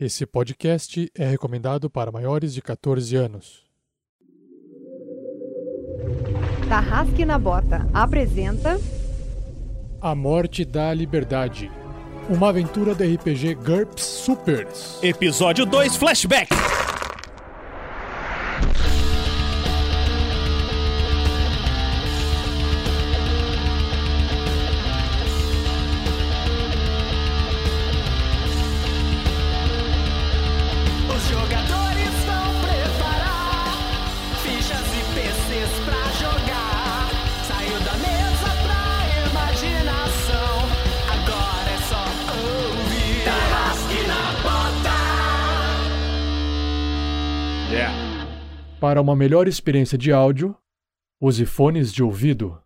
Esse podcast é recomendado para maiores de 14 anos. Tarrasque na Bota apresenta A Morte da Liberdade. Uma aventura do RPG GURPS Supers. Episódio 2 Flashback. Para uma melhor experiência de áudio, use fones de ouvido.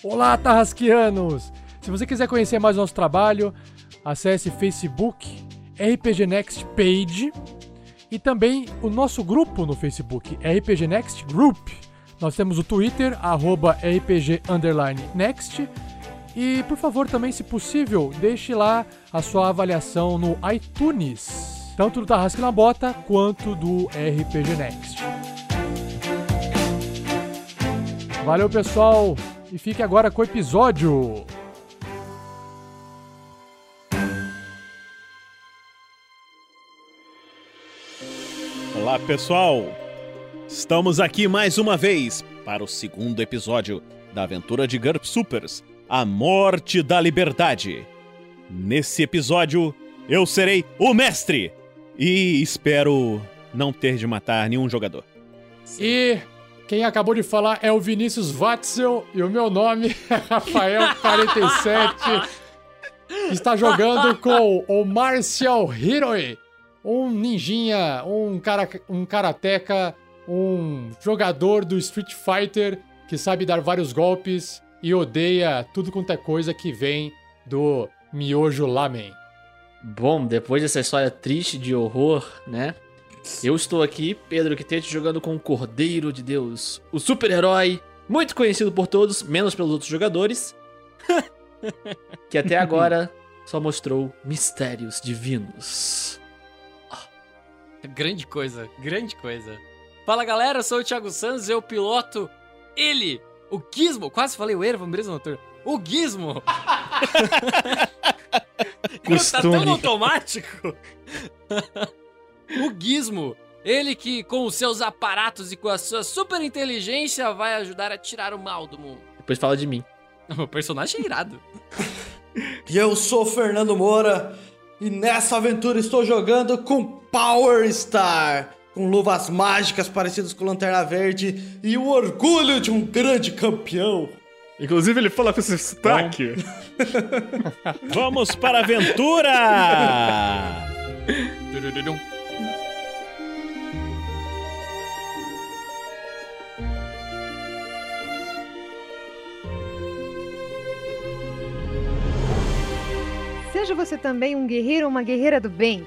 Olá, Tarrasquianos! Se você quiser conhecer mais nosso trabalho, acesse Facebook RPG Next Page e também o nosso grupo no Facebook, RPG Next Group. Nós temos o Twitter, arroba RPG Underline Next. E, por favor, também, se possível, deixe lá a sua avaliação no iTunes, tanto do Tarrasque na Bota quanto do RPG Next. Valeu, pessoal, e fique agora com o episódio. Olá, pessoal. Estamos aqui mais uma vez para o segundo episódio da aventura de GURP Supers, A Morte da Liberdade. Nesse episódio, eu serei o mestre e espero não ter de matar nenhum jogador. E quem acabou de falar é o Vinícius Watzel e o meu nome é Rafael47. Está jogando com o Martial Hiroi, um ninjinha, um, cara, um karateca, um jogador do Street Fighter que sabe dar vários golpes e odeia tudo quanto é coisa que vem do miojo lamen. Bom, depois dessa história triste de horror, né? Eu estou aqui, Pedro Quitete, jogando com o Cordeiro de Deus, o super-herói, muito conhecido por todos, menos pelos outros jogadores, que até agora só mostrou mistérios divinos. Grande coisa, grande coisa. Fala galera, eu sou o Thiago Santos, eu piloto ele, o Gizmo. Quase falei o Era, vampiro noturno. O Gizmo. Tá tão automático. o Gizmo. Ele que, com os seus aparatos e com a sua super inteligência, vai ajudar a tirar o mal do mundo. Depois fala de mim. O personagem é irado. E eu sou o Fernando Moura e nessa aventura estou jogando com Power Star, com luvas mágicas parecidas com Lanterna Verde e o orgulho de um grande campeão. Inclusive, ele fala com esse sotaque. Vamos para a aventura! Seja você também um guerreiro ou uma guerreira do bem.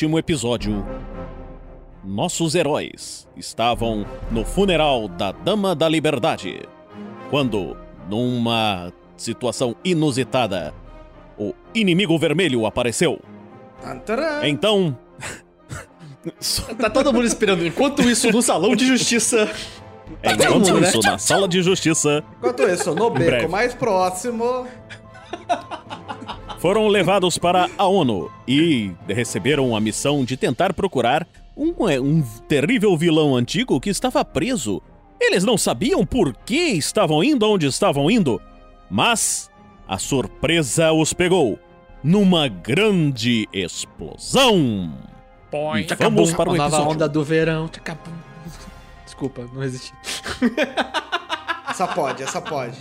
último episódio, nossos heróis estavam no funeral da Dama da Liberdade, quando, numa situação inusitada, o inimigo vermelho apareceu. Então. Tá todo mundo esperando. Enquanto isso, no salão de justiça. Tá Enquanto né? isso, na sala de justiça, Enquanto isso, no beco mais próximo, foram levados para a ONU e receberam a missão de tentar procurar um, é, um terrível vilão antigo que estava preso. Eles não sabiam por que estavam indo onde estavam indo, mas a surpresa os pegou numa grande explosão. Põe. Vamos para o a nova episódio. onda do verão. Tchacabum. Desculpa, não resisti. Essa pode, essa pode.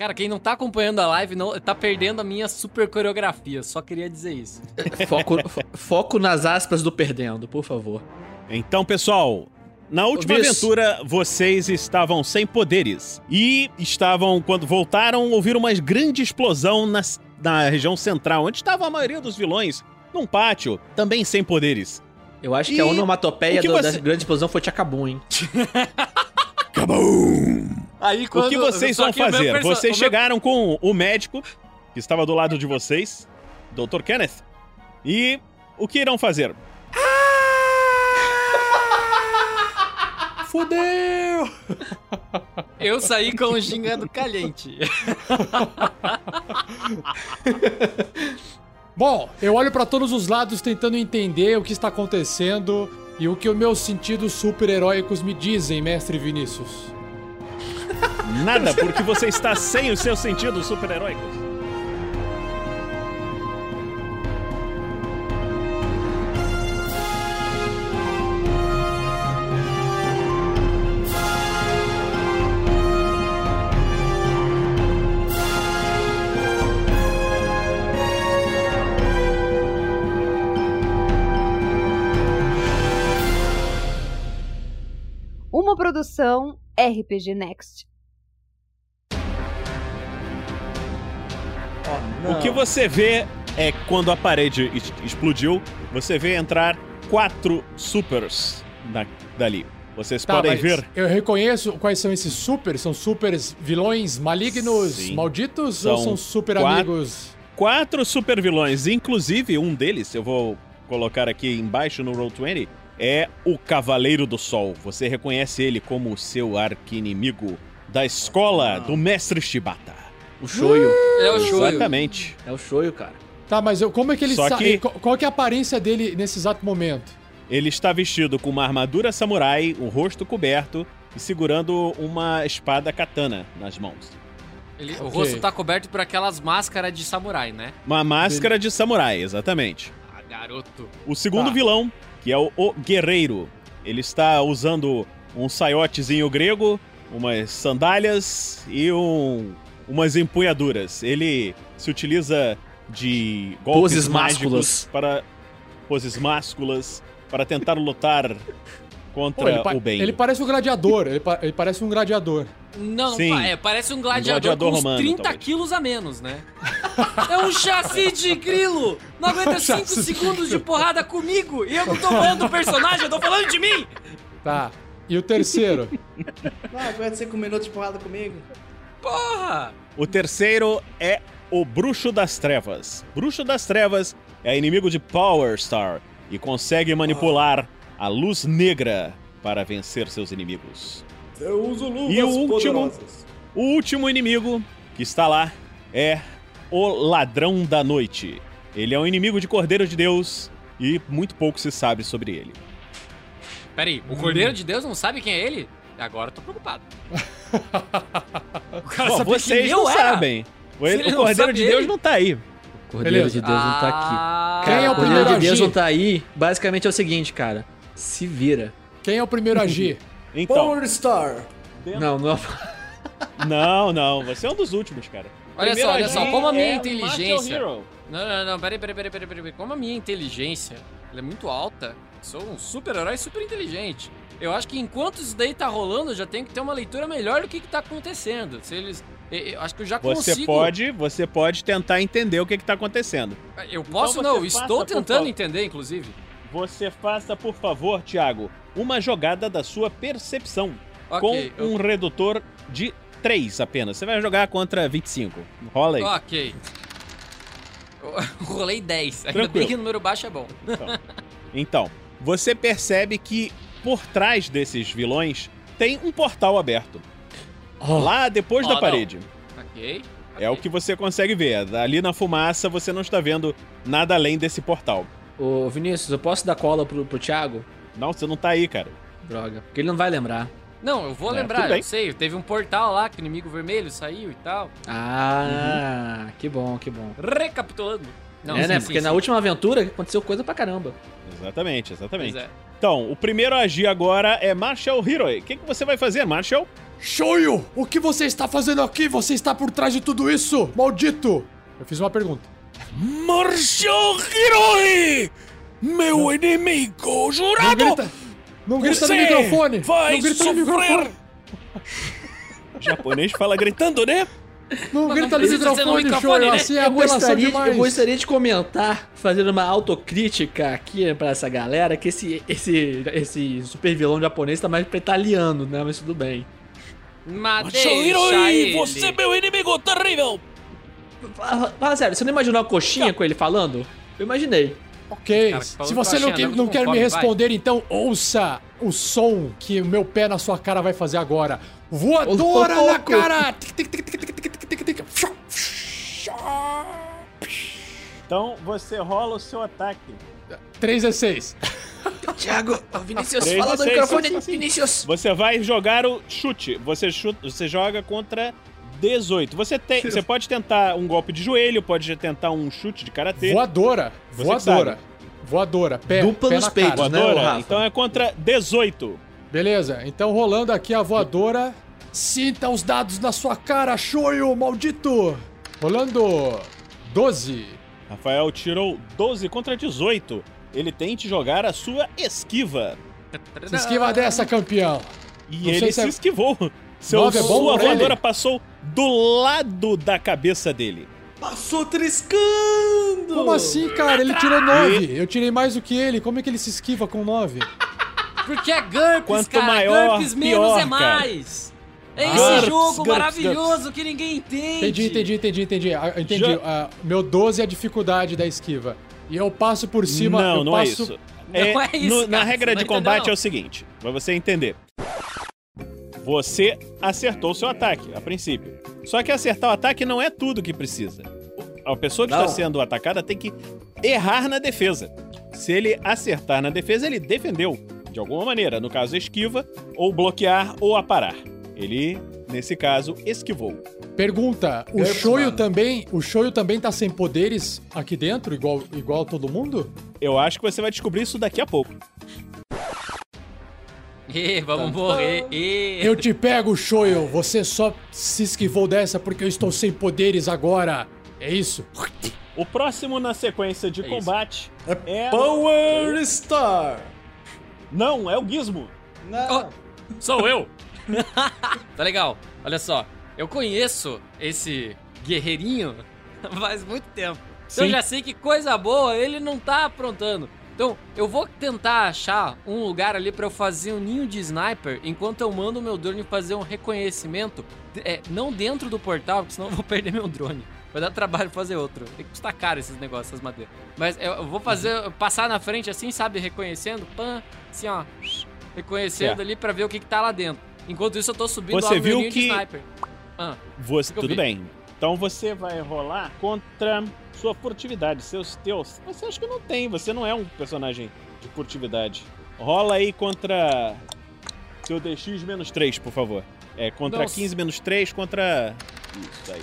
Cara, quem não tá acompanhando a live não tá perdendo a minha super coreografia. Só queria dizer isso. Foco, fo- foco nas aspas do perdendo, por favor. Então, pessoal, na última aventura, vocês estavam sem poderes. E estavam, quando voltaram, ouviram uma grande explosão nas- na região central, onde estava a maioria dos vilões, num pátio, também sem poderes. Eu acho que E a onomatopeia que do- você- da grande explosão foi Tchacabum, hein? Aí O que vocês vão fazer? perso- Vocês o meu- chegaram com o médico, que estava do lado de vocês, Dr. Kenneth. E o que irão fazer? Fudeu! Eu saí com o gingado caliente. Bom, eu olho pra todos os lados tentando entender o que está acontecendo e o que os meus sentidos super-heróicos me dizem, mestre Vinícius. Nada, porque você está sem os seus sentidos super-heróicos. Uma produção RPG Next. O que você vê é quando a parede explodiu, você vê entrar quatro supers da- dali. Vocês Tá, podem ver. eu reconheço quais são esses super? São super vilões malignos, Sim. malditos ou São são super quatro- amigos? quatro super vilões, inclusive um deles, eu vou colocar aqui embaixo no Roll20, é o Cavaleiro do Sol. Você reconhece ele como seu arqui-inimigo da escola do Mestre Shibata. O shoyu. É o show. Exatamente. É o shoyu, cara. Tá, mas eu, como é que ele Só que- qual, qual que é a aparência dele nesse exato momento? Ele está vestido com uma armadura samurai, o rosto coberto e segurando uma espada katana nas mãos. Ele- O Ok. rosto tá coberto por aquelas máscaras de samurai, né? Uma máscara de samurai, exatamente. Ah, garoto. O segundo Tá. vilão, que é o, o Guerreiro, ele está usando um saiotezinho grego, umas sandálias e um- umas empunhaduras. Ele se utiliza de golpes Poses másculas. para poses másculas para tentar lutar contra Pô, o bem. ele parece um gladiador, ele, pa- ele parece um gladiador. Não, Sim. é, parece um gladiador, gladiador com uns romano, 30 talvez. quilos a menos, né? é um chassi de grilo! Não aguenta 5 Chassi de segundos de porrada comigo! E eu não tô falando do personagem, eu tô falando de mim! Tá. E o terceiro? Não, aguenta cinco minutos de porrada comigo. Porra! O terceiro é o Bruxo das Trevas. Bruxo das Trevas é inimigo de Power Star e consegue manipular a luz negra para vencer seus inimigos. Eu uso luvas E o último? poderosas. O último inimigo que está lá é o Ladrão da Noite. Ele é um inimigo de Cordeiro de Deus e muito pouco se sabe sobre ele. Peraí, o Cordeiro de Deus não sabe quem é ele? Agora eu tô preocupado. o cara Bom, vocês não sabem. O, o Cordeiro sabe de Deus ele- não tá aí. Cordeiro Beleza. de Deus não tá aqui. Ah, Quem é o Cordeiro primeiro a de Deus agir? não tá aí. Basicamente é o seguinte, cara. Se vira. Quem é o primeiro a agir? Então, Power Star. Não, não. não, não. Você é um dos últimos, cara. Olha Primeiro só, olha só, como a minha é o inteligência- Hero. Não, não, não, peraí, peraí, peraí, peraí, peraí. Como a minha inteligência ela é muito alta, sou um super-herói super inteligente. Eu acho que enquanto isso daí tá rolando, eu já tenho que ter uma leitura melhor do que, que tá acontecendo. Se eles. Eu, acho que eu já Você consigo. pode, você pode tentar entender o que está acontecendo. Eu posso, Então não, estou tentando entender, inclusive. Você faça, por favor, Thiago, uma jogada da sua percepção Ok. com um redutor de 3 apenas. Você vai jogar contra 25. Rola aí. Ok. Eu Rolei 10. Ainda Tranquilo. bem que o número baixo é bom. Então, você percebe que por trás desses vilões tem um portal aberto. Lá depois Oh, da não. parede. Ok. É o que você consegue ver. Ali na fumaça você não está vendo nada além desse portal. Ô, Vinícius, eu posso dar cola pro, pro Thiago? Não, você não tá aí, cara. Droga. Porque ele não vai lembrar. Não, eu vou É, lembrar, eu sei. Teve um portal lá que o inimigo vermelho saiu e tal. Ah, que bom, que bom. Recapitulando. Não, é, sim, né? sim, Porque sim. na última aventura aconteceu coisa pra caramba. Exatamente, exatamente. Pois é. Então, o primeiro a agir agora é Marshall Hiroi. O que, que você vai fazer, Marshall? Shoyu, o que você está fazendo aqui? Você está por trás de tudo isso, maldito! Eu fiz uma pergunta. Marshal Hiroi! Meu inimigo Não jurado! grita, não grita no microfone! vai não grita no sofrer. microfone! O japonês fala gritando, né? Não Mas grita no microfone, microfone show, né? assim é eu gostaria. Eu gostaria de comentar, fazendo uma autocrítica aqui pra essa galera, que esse, esse, esse super vilão japonês tá mais pra italiano, né? Mas tudo bem. Matei. Shoiroi, você meu inimigo terrível! Fala, fala sério, você não imaginou a coxinha com ele falando? Eu imaginei. Ok, se você não, que, não quer me responder, vai. então ouça o som que o meu pé na sua cara vai fazer agora. Voadora Ô, na cara! Então você rola o seu ataque. 3 a 6. Thiago, o Vinícius, fala seis, microfone, sim. Vinícius. Você vai jogar o chute. Você, chuta, você joga contra 18. Você, tem, você pode tentar um golpe de joelho, pode tentar um chute de karatê. Voadora. Você Voadora. Voadora. Pé, Dupla pé nos na peitos, cara. né? Voadora? Rafa? então é contra 18. Beleza, então rolando aqui a voadora. Sinta os dados na sua cara, Shoyu, maldito! Rolando 12. Rafael tirou 12 contra 18. Ele tente jogar a sua esquiva. Se esquiva dessa, campeão. E Não sei ele se é- esquivou. Seu, é bom sua voadora ele? passou do lado da cabeça dele. Passou triscando! Como assim, cara? Ele tirou 9. Eu tirei mais do que ele. Como é que ele se esquiva com 9? Porque é GURPS, Quanto cara. maior, GURPS menos pior, é cara. mais. É esse GURPS, jogo GURPS, maravilhoso que ninguém entende. Entendi, entendi, entendi, entendi. Ah, Entendi. Já- Ah, meu 12 é a dificuldade da esquiva. E eu passo por cima. não, eu não é passo... isso. Não é isso, no- cara, na regra de combate não. é o seguinte, pra você entender. Você acertou o seu ataque, a princípio. Só que acertar o ataque não é tudo que precisa. A pessoa que Não. está sendo atacada tem que errar na defesa. Se ele acertar na defesa, ele defendeu de alguma maneira, no caso esquiva, ou bloquear ou aparar. Ele, nesse caso, esquivou. Pergunta: o GURPS, Shoyu mano. também. O Shoyu também tá sem poderes aqui dentro, igual, igual todo mundo? Eu acho que você vai descobrir isso daqui a pouco. Ih, vamos morrer. Ih. Eu te pego, Shoyu. Você só se esquivou dessa porque eu estou sem poderes agora. É isso? O próximo na sequência de É isso. combate é. Power Star! Não, é o Gizmo. Não. Sou eu! tá legal, olha só. Eu conheço esse guerreirinho faz muito tempo. Então eu já sei que coisa boa ele não tá aprontando. Então eu vou tentar achar um lugar ali pra eu fazer um ninho de sniper enquanto eu mando o meu drone fazer um reconhecimento. É, não dentro do portal, porque senão eu vou perder meu drone. Vai dar trabalho fazer outro. Tem que custar caro esses negócios, essas madeiras. Mas eu vou fazer, passar na frente assim, sabe? Reconhecendo, pã, assim ó. Reconhecendo Certo. ali pra ver o que, que tá lá dentro. Enquanto isso, eu tô subindo Você viu que- de sniper. Ah, Você, Que tudo vi. bem. Então você vai rolar contra sua furtividade, seus teus. Você acha que não tem, você não é um personagem de furtividade. Rola aí contra seu DX menos 3, por favor. É contra Nossa. 15 menos 3 contra. Isso aí.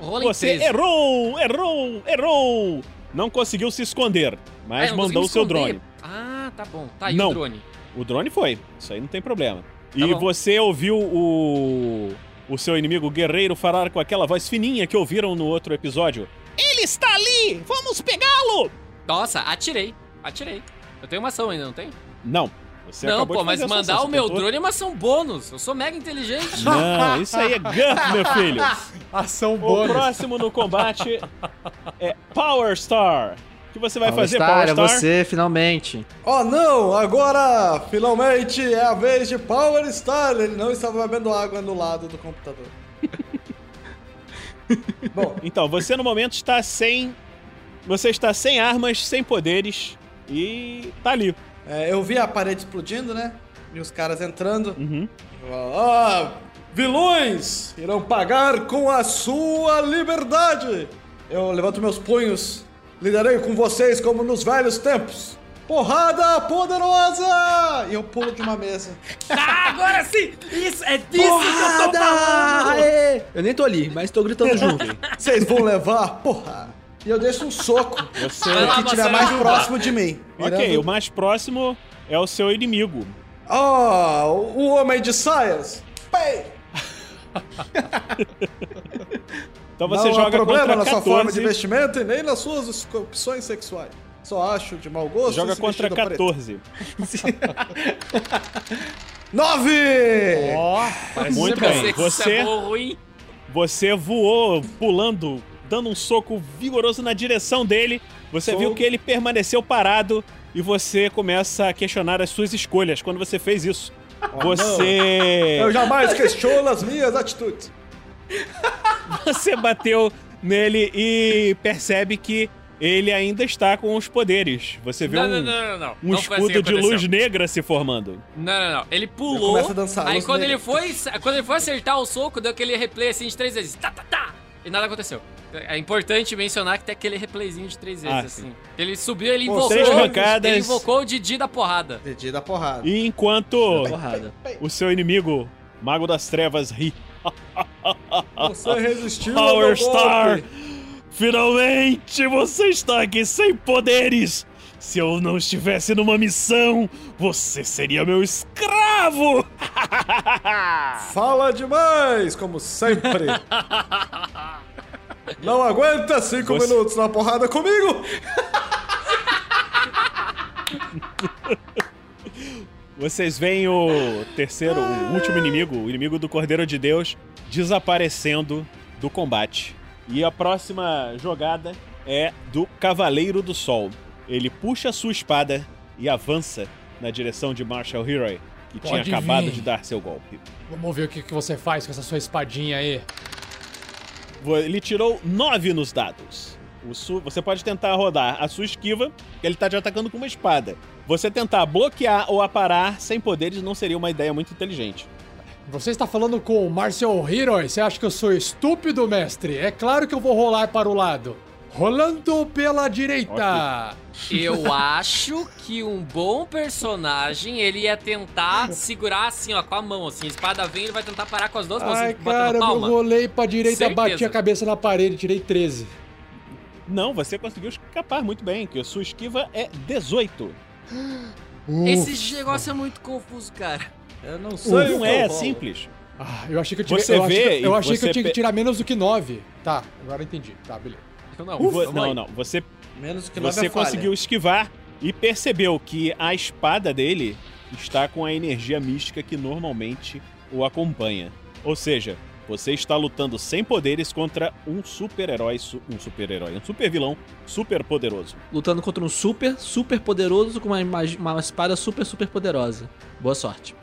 rola Você 13. errou! Errou! Errou! Não conseguiu se esconder, Ah, mas não mandou o seu drone. Ah, tá bom. Tá aí Não. o drone. O drone foi. Isso aí não tem problema. E Tá bom. você ouviu o. O seu inimigo guerreiro falar com aquela voz fininha que ouviram no outro episódio. Ele está ali! Vamos pegá-lo! Nossa, atirei. Atirei. Eu tenho uma ação ainda, não tem? Não. Você não, pô, mas mandar ação, o meu tentou- drone é uma ação bônus. Eu sou mega inteligente. Não, isso aí é GURP, meu filho. Ação O bônus. próximo no combate é Power Star. O que você vai fazer, Star, Power é Star? você, finalmente. Oh não, agora finalmente é a vez de Power Star. Ele não estava bebendo água no lado do computador. Bom, Então, você no momento está sem. Você está sem armas, sem poderes e tá ali. é, eu vi a parede explodindo, né? E os caras entrando. Uhum. Ah, vilões irão pagar com a sua liberdade. Eu levanto meus punhos. Lidarei com vocês como nos velhos tempos. Porrada poderosa! E eu pulo de uma mesa. Ah, agora sim! Isso é disso que eu tô falando! Aê! Eu nem tô ali, mas tô gritando junto. Vocês vão levar, porra! E eu deixo um soco. Você. Lá, que tiver mais ajuda. próximo de mim. Ok, Mirando- o mais próximo é o seu inimigo. Oh, o homem de saias! Pei! Então você não joga há problema contra na 14. sua forma de investimento e nem nas suas opções sexuais. Só acho de mau gosto. Joga contra vestido preto. 14. Nove! Ó, parece Muito bem. Você- é ruim. Você voou, pulando, dando um soco vigoroso na direção dele. Você Sou- viu que ele permaneceu parado e você começa a questionar as suas escolhas quando você fez isso. você. Eu jamais questiono as minhas atitudes. Você bateu nele e percebe que ele ainda está com os poderes. Você vê Não, um, não, não, não, não. um Não assim escudo que de luz negra se formando. Não, não, não. Ele Ele pulou. começa a dançar, aí quando negra. ele foi. Quando ele foi acertar o soco, deu aquele replay assim de três vezes. Tá, tá, tá! E nada aconteceu. É importante mencionar que tem aquele replayzinho de três vezes, Ah, assim. Ele subiu, ele invocou. três rancadas. Ele invocou o Didi da porrada. Didi da porrada. E enquanto Porrada. o seu inimigo, Mago das Trevas, ri. Você resistiu ao Power Star! Finalmente você está aqui sem poderes! Se eu não estivesse numa missão, você seria meu escravo! Fala demais, como sempre. Não aguenta cinco Você- minutos na porrada comigo? Vocês veem o terceiro, o último inimigo, o inimigo do Cordeiro de Deus, desaparecendo do combate. E a próxima jogada é do Cavaleiro do Sol. Ele puxa a sua espada e avança na direção de Marshall Heroy, que tinha Pode acabado vir. de dar seu golpe. Vamos ver o que, que você faz com essa sua espadinha aí. Ele tirou 9 nos dados. Você pode tentar rodar a sua esquiva, que ele tá te atacando com uma espada. Você tentar bloquear ou aparar sem poderes não seria uma ideia muito inteligente. Você está falando com o Marcel Heroy? Você acha que eu sou estúpido, mestre? É claro que eu vou rolar para o lado. Rolando pela direita. Eu acho que um bom personagem, ele ia tentar segurar assim, ó, com a mão, assim. A espada vem, ele vai tentar parar com as duas mãos, Ai, assim, cara, eu rolei pra direita, Certeza. bati a cabeça na parede, tirei 13. Não, você conseguiu escapar muito bem, que a sua esquiva é 18. Esse negócio é muito confuso, cara. Eu não sei. Não é rolo. simples. Ah, eu achei que eu, tive, Você eu achei vê que, eu achei que eu tinha que tirar menos do que 9. Tá, agora eu entendi. Tá, beleza. Eu não, vamos não, aí. não. Você, Menos que você é conseguiu esquivar e percebeu que a espada dele está com a energia mística que normalmente o acompanha. Ou seja, você está lutando sem poderes contra um super-herói, su- um super-herói, um super-vilão super poderoso. Lutando contra um super, super poderoso com uma, uma espada super, super poderosa. Boa sorte.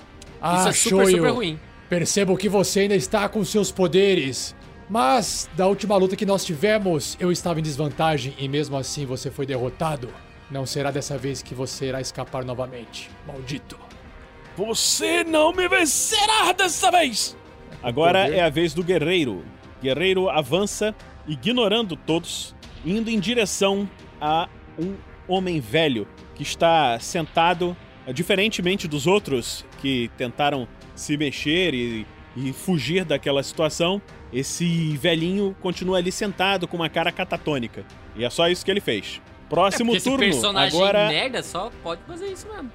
Ah, Isso é super, Shoyo, super ruim. Percebo que você ainda está com seus poderes. Mas, da última luta que nós tivemos, eu estava em desvantagem e mesmo assim você foi derrotado. Não será dessa vez que você irá escapar novamente. Maldito. Você não me vencerá dessa vez! Agora é a vez do guerreiro. Guerreiro avança, ignorando todos, indo em direção a um homem velho que está sentado, eh, diferentemente dos outros que tentaram se mexer e, e fugir daquela situação. Esse velhinho continua ali sentado com uma cara catatônica. E é só isso que ele fez. É Próximo porque turno. esse personagem agora merda só pode fazer isso mesmo.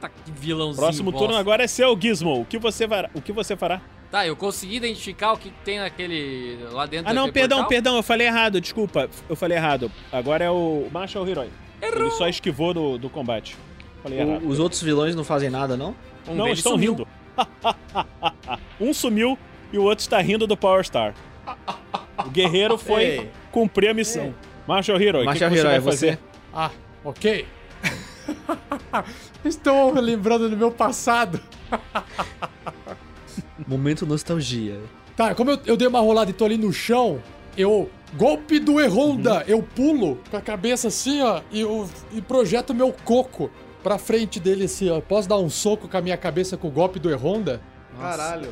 Tá que vilãozinho. Próximo bosta. turno agora é seu, Gizmo. O que você fará? O que você fará? Tá, eu consegui identificar o que tem naquele. lá dentro Ah, não, perdão, portal? perdão, eu falei errado, desculpa. Eu falei errado. Agora é o Marshall Heroy. Ele só esquivou do, do combate. Falei O- errado. os outros vilões não fazem nada, não? Um não, estão sumiu. rindo. um sumiu e o outro está rindo do Power Star. O guerreiro foi Ei. cumprir a missão. Marshall Heroy, o que, Marshall que você vai fazer? você? Ah, ok. Estou lembrando do meu passado. Momento nostalgia. Tá, como eu, eu dei uma rolada e tô ali no chão, eu. Golpe do Erronda! Uhum. Eu pulo com a cabeça assim, ó, e, eu, e projeto meu coco pra frente dele assim, ó. Posso dar um soco com a minha cabeça com o golpe do Erronda? Caralho.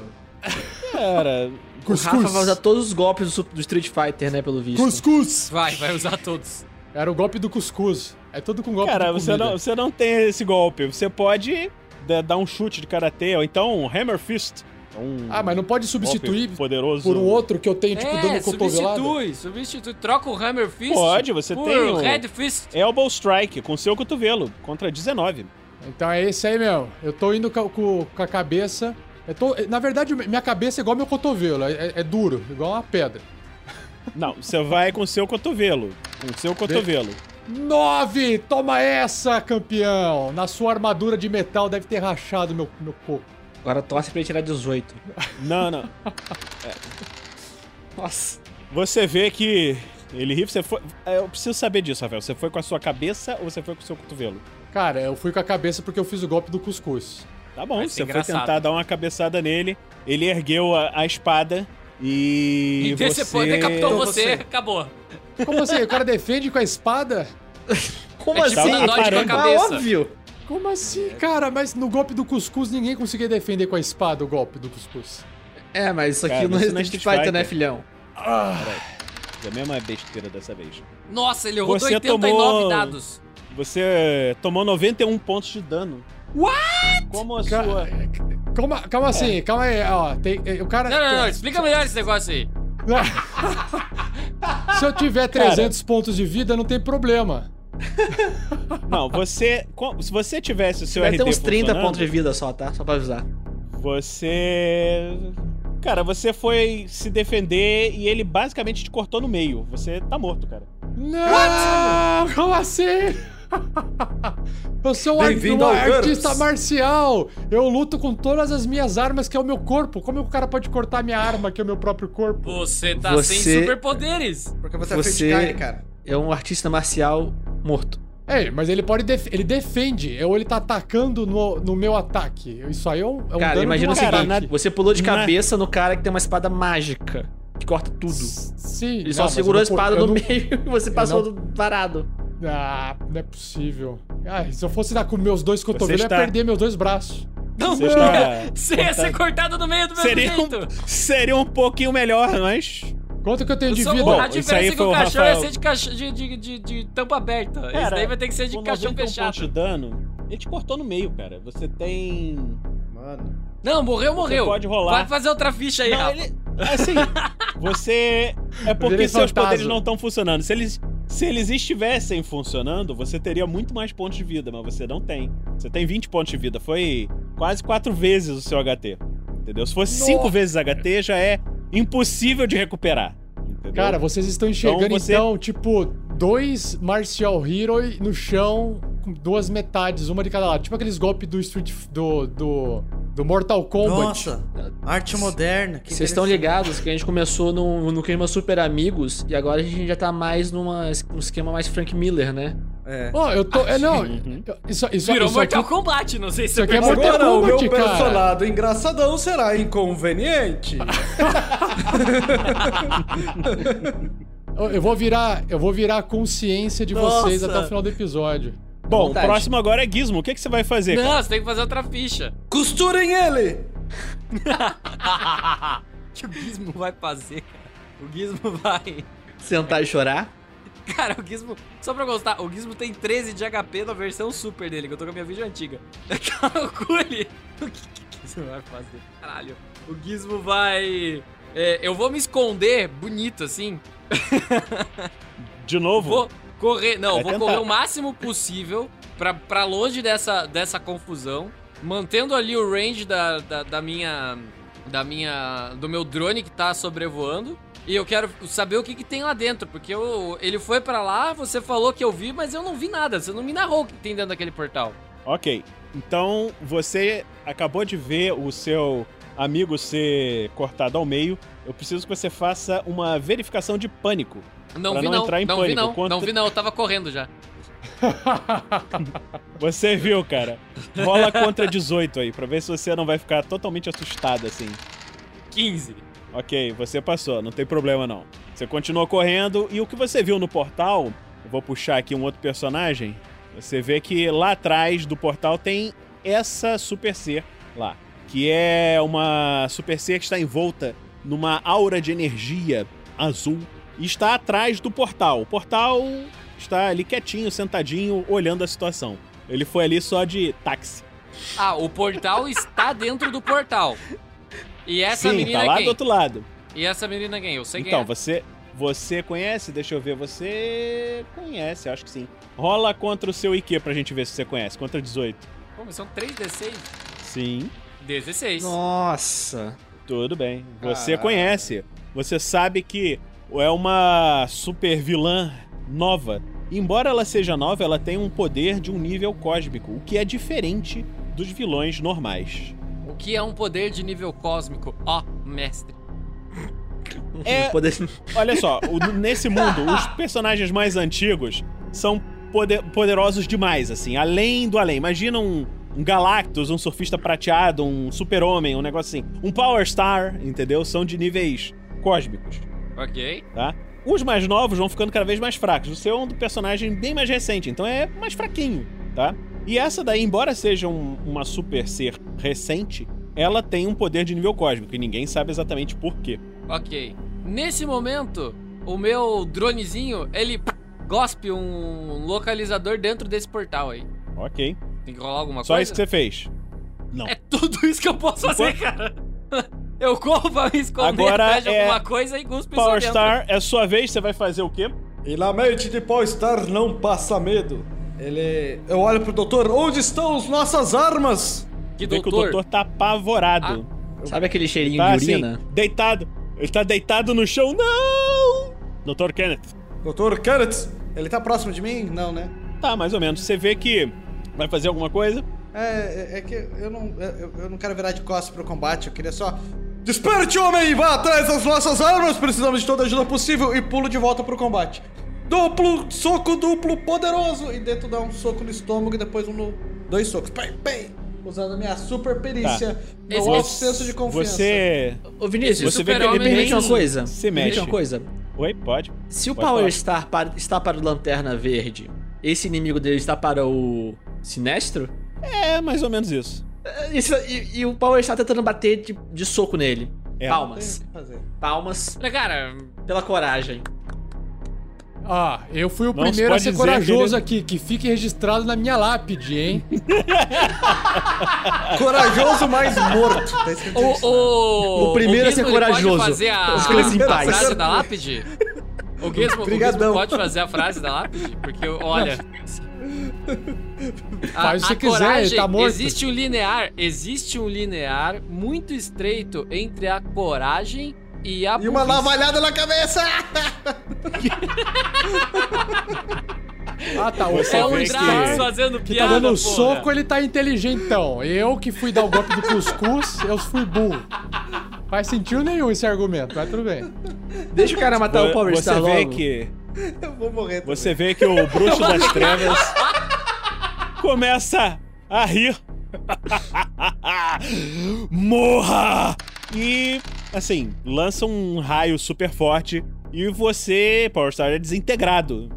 Cara, O Rafa vai usar todos os golpes do, do Street Fighter, né, pelo visto. Cuscuz! Vai, vai usar todos. Era o golpe do cuscuz. É tudo com golpe cara de você, não, você não tem esse golpe. Você pode da- dar um chute de karatê ou então um Hammer Fist. Um Ah, mas não pode substituir poderoso. por um outro que eu tenho, tipo, é, dando cotovelada? substitui, substitui. Troca o Hammer Fist. Pode, você por tem o- Red Fist. Elbow Strike com seu cotovelo contra 19. Então é esse aí mesmo. Eu tô indo com, com- com a cabeça. Eu tô- na verdade, minha cabeça é igual meu cotovelo, é, é- é duro, igual uma pedra. Não, você vai com o seu cotovelo. Com o seu cotovelo. Nove! Toma essa, campeão! Na sua armadura de metal deve ter rachado meu, meu coco. Agora torce pra ele tirar 18. Não, não. Nossa. Você vê que ele ri, você foi. é, Eu preciso saber disso, Rafael. Você foi com a sua cabeça ou você foi com o seu cotovelo? Cara, eu fui com a cabeça porque eu fiz o golpe do cuscuz. Tá bom, Vai ser você foi engraçado. tentar dar uma cabeçada nele, ele ergueu a, a espada e. E você... depois decapitou Então você, você- acabou. Como assim? O cara defende com a espada? Como É tipo assim? Dodge com a Ah, cabeça. óbvio. Como assim, cara? Mas no golpe do cuscuz ninguém conseguia defender com a espada o golpe do cuscuz. É, mas isso aqui Cara, não é é Street Street Fighter, né, Fighter. filhão? É a mesma besteira dessa vez. Nossa, ele rodou Você 89 tomou- dados. Você tomou 91 pontos de dano. What? Como a Ca- sua. Calma, calma assim, calma aí, ó. Tem, eh, o cara. Não, não, não, explica melhor esse negócio aí. Se eu tiver 300 pontos de vida, não tem problema. Não, você. Se você tivesse o seu Vai ter RT uns 30 funcionando, pontos de vida só, tá? Só pra avisar. Você. Cara, você foi se defender e ele basicamente te cortou no meio. Você tá morto, cara. Não! Como assim? Eu sou um, um artista GURPS. marcial. Eu luto com todas as minhas armas, que é o meu corpo. Como é que o cara pode cortar minha arma, que é o meu próprio corpo? Você tá Você- sem superpoderes. Porque você, é feito Você- de carne, cara. É um artista marcial morto. É, mas ele pode def- ele defende, ou ele tá atacando no, no meu ataque. Isso aí é um, é um Cara, dano imagina o de um seguinte: ataque. você pulou de Na- cabeça no cara que tem uma espada mágica que corta tudo. Sim. Ele só não, mas segurou a eu espada eu no não- meio e você passou não- do parado. Ah, não é possível. Ah, se eu fosse dar com meus dois cotovelos, eu está- ia perder meus dois braços. Não, Você está. você ia ser cortado no meio do mesmo Seria um, jeito. seria um pouquinho melhor, mas. Quanto que eu tenho Eu de sou- vida? Bom, a isso diferença aí é que foi o o caixão Rafael. ia ser de, caixa, de, de, de, de tampa aberta. Esse Cara, daí vai ter que ser de caixão 91 fechado. pontos de dano, ele te cortou no meio, cara. Você tem. Mano. Não, morreu, morreu. pode rolar. Vai fazer outra ficha aí, Não, Rafa. ele. Assim, você. É porque seus fantasma. poderes não estão funcionando. Se eles, se eles estivessem funcionando, você teria muito mais pontos de vida, mas você não tem. Você tem 20 pontos de vida. Foi quase quatro vezes o seu HT. Entendeu? Se fosse cinco vezes HT, já é impossível de recuperar. Entendeu? Cara, vocês estão enxergando Então então, você- tipo, dois Martial Hero no chão com duas metades, uma de cada lado. Tipo aqueles golpes do Street do do, do Mortal Kombat. Nossa, arte moderna. que Vocês estão ligados que a gente começou no, no clima Super Amigos e agora a gente já tá mais num esquema mais Frank Miller, né? É. Ó, eu tô, é não, Uhum. isso isso Virou isso Mortal aqui, Kombat, não sei se isso você aqui é percebeu. Agora o meu Kombat, cara. personagem engraçadão será inconveniente. Eu- vou virar, eu vou virar a consciência de Nossa. vocês até o final do episódio. Bom, o próximo agora é Gizmo. O que, que você vai fazer? cara? Não, você tem que fazer outra ficha. Costurem ele! O que o Gizmo vai fazer, cara? O Gizmo vai... Sentar e chorar. Cara, o Gizmo... Só pra gostar, o Gizmo tem 13 de HP na versão super dele, que eu tô com a minha vídeo antiga. Calcule o que, que o Gizmo vai fazer. Caralho. O Gizmo vai... é, eu vou me esconder bonito, assim. De novo? Vou correr... Não, Vai vou tentar. correr o máximo possível pra, pra longe dessa, dessa confusão. Mantendo ali o range da, da, da minha... Da minha... Do meu drone que tá sobrevoando. E eu quero saber o que, que tem lá dentro, porque eu, ele foi pra lá, você falou que eu vi, mas eu não vi nada. Você não me narrou o que tem dentro daquele portal. Ok. Então, você acabou de ver o seu amigo ser cortado ao meio. Eu preciso que você faça uma verificação de pânico. Não Pra vi não não, entrar em não vi pânico, não, contra- não vi não, eu tava correndo já. Você viu, cara? Rola contra 18 aí, pra ver se você não vai ficar totalmente assustado assim. 15. Ok, você passou, não tem problema não. Você continuou correndo e o que você viu no portal, vou puxar aqui um outro personagem. Você vê que lá atrás do portal tem essa Super C lá, que é uma Super C que está envolta numa aura de energia azul e está atrás do portal. O portal está ali quietinho, sentadinho, olhando a situação. Ele foi ali só de táxi. Ah, o portal está dentro do portal. E essa Sim, menina tá lá quem? do outro lado. E essa menina é quem? Eu sei Então, quem é. você você conhece? Deixa eu ver, você conhece, acho que sim. Rola contra o seu IQ pra gente ver se você conhece. Contra 18. Pô, mas são 3D6. Sim. 16. Nossa. Tudo bem. Você Caraca. conhece. Você sabe que é uma super vilã nova. Embora ela seja nova, ela tem um poder de um nível cósmico, o que é diferente dos vilões normais. Que é um poder de nível cósmico? Ó, mestre. É- Poder... Olha só, o- nesse mundo, os personagens mais antigos são poder- poderosos demais, assim, além do além. Imagina um, um Galactus, um surfista prateado, um super-homem, um negócio assim. Um Power Star, entendeu? São de níveis cósmicos. Ok. tá? Os mais novos vão ficando cada vez mais fracos. O seu é um do personagem bem mais recente, então é mais fraquinho, tá? E essa daí, embora seja um- uma super ser recente, ela tem um poder de nível cósmico e ninguém sabe exatamente por quê. Ok. Nesse momento, o meu dronezinho, ele gospe um localizador dentro desse portal aí. Ok. Tem que rolar alguma Só coisa? isso que você fez. Não. É tudo isso que eu posso fazer, cara. Eu corro pra me esconder Agora atrás de é alguma coisa e cuspo Power. Star, é sua vez, você vai fazer o quê? E na mente de Power-Star não passa medo. Ele. Eu olho pro doutor, onde estão as nossas armas? Que Vê que o doutor? doutor tá apavorado. Sabe aquele cheirinho tá de assim, urina? deitado. Ele tá deitado no chão. Não! Doutor Kenneth. Doutor Kenneth, ele tá próximo de mim? Não, né? Tá, mais ou menos. Você vê que vai fazer alguma coisa. É, é, é que eu não, eu, eu não quero virar de costas pro combate, eu queria só. Desperte, homem! Vá atrás das nossas armas! Precisamos de toda a ajuda possível e pulo de volta pro combate. Duplo, soco duplo, poderoso! E dentro dá um soco no estômago e depois um no. Dois socos. Pei, pei! Usando a minha super perícia. Meu Esse- alto senso de confiança. Você. Ô Vinícius, Você vê que ele me Super-Homem permite uma coisa? se Me permite mexe. uma coisa? Oi, pode. Se o Pode Power falar. Star para- está para o Lanterna Verde, esse inimigo dele está para o Sinestro? É mais ou menos isso. É, isso- e, e o Power Star tentando bater de, de soco nele. É. Palmas. o que fazer. Palmas Cara, pela coragem. Ah, eu fui o Não primeiro a ser corajoso que aqui, que fique registrado na minha lápide, hein? Corajoso mais morto. Tá o, isso. o, O primeiro a Gizmo, ser ele corajoso. Pode fazer a, a frase da lápide? O Gizmo, o Gizmo pode fazer a frase da lápide? Porque, olha... A, Faz o que a você quiser, coragem, ele tá morto. Existe um linear, existe um linear muito estreito entre a coragem e a E uma navalhada na cabeça! Ah, tá. O Você É um vê Drax fazendo que piada, tá dando porra. soco, ele tá inteligentão. Eu que fui dar o golpe do cuscuz, eu fui burro. Faz sentido nenhum esse argumento, mas tudo bem. Deixa o cara matar o Power você Star vê logo. que Eu vou morrer. também. você vê que o bruxo das trevas começa a rir. Morra! E assim, lança um raio super forte e você, Power Star, é desintegrado.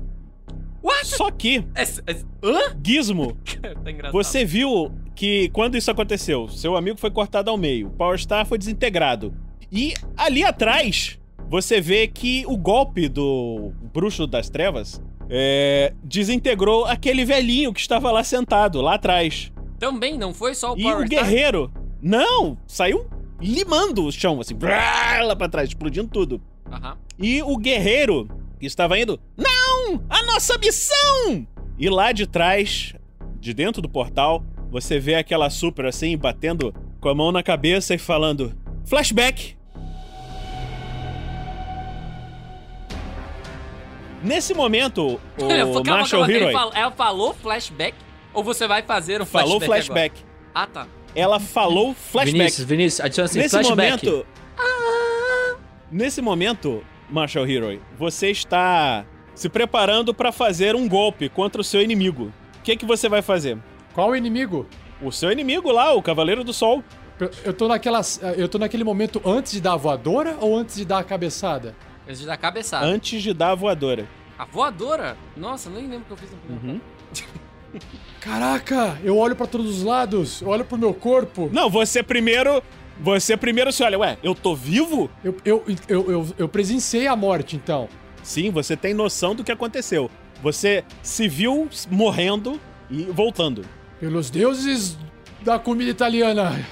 What? Só que, É- é- Hã? Gizmo, Tá engraçado. Você viu que quando isso aconteceu, seu amigo foi cortado ao meio, Power Star foi desintegrado. E ali atrás, você vê que o golpe do Bruxo das Trevas é, desintegrou aquele velhinho que estava lá sentado, lá atrás. Também não foi só o E Power o guerreiro, não, saiu limando o chão, assim, brá, lá pra trás, explodindo tudo. Aham. E o guerreiro que estava indo, não! A nossa missão! E lá de trás, de dentro do portal, você vê aquela super assim, batendo com a mão na cabeça e falando: Flashback! Nesse momento, o Calma, Marshall calma. Hero ela falou flashback? Ou você vai fazer um falou flashback? flashback. agora? Ah, tá. Ela falou flashback. Vinícius, Vinícius, adiciona assim, Nesse flashback. momento. Nesse momento, Marshall Hero, você está se preparando para fazer um golpe contra o seu inimigo. O que, que você vai fazer? Qual o inimigo? O seu inimigo lá, o Cavaleiro do Sol. Eu- tô, naquelas, eu tô naquele momento antes de dar a voadora ou antes de dar a cabeçada? Antes de dar cabeçada. Antes de dar a voadora. A voadora? Nossa, nem lembro o que eu fiz no primeiro. Uhum. Caraca, eu olho pra todos os lados, eu olho pro meu corpo. Não, você primeiro. Você primeiro se olha, ué, eu tô vivo? Eu, eu, eu, eu, eu presenciei a morte, então. Sim, você tem noção do que aconteceu. Você se viu morrendo e voltando. Pelos deuses da comida italiana,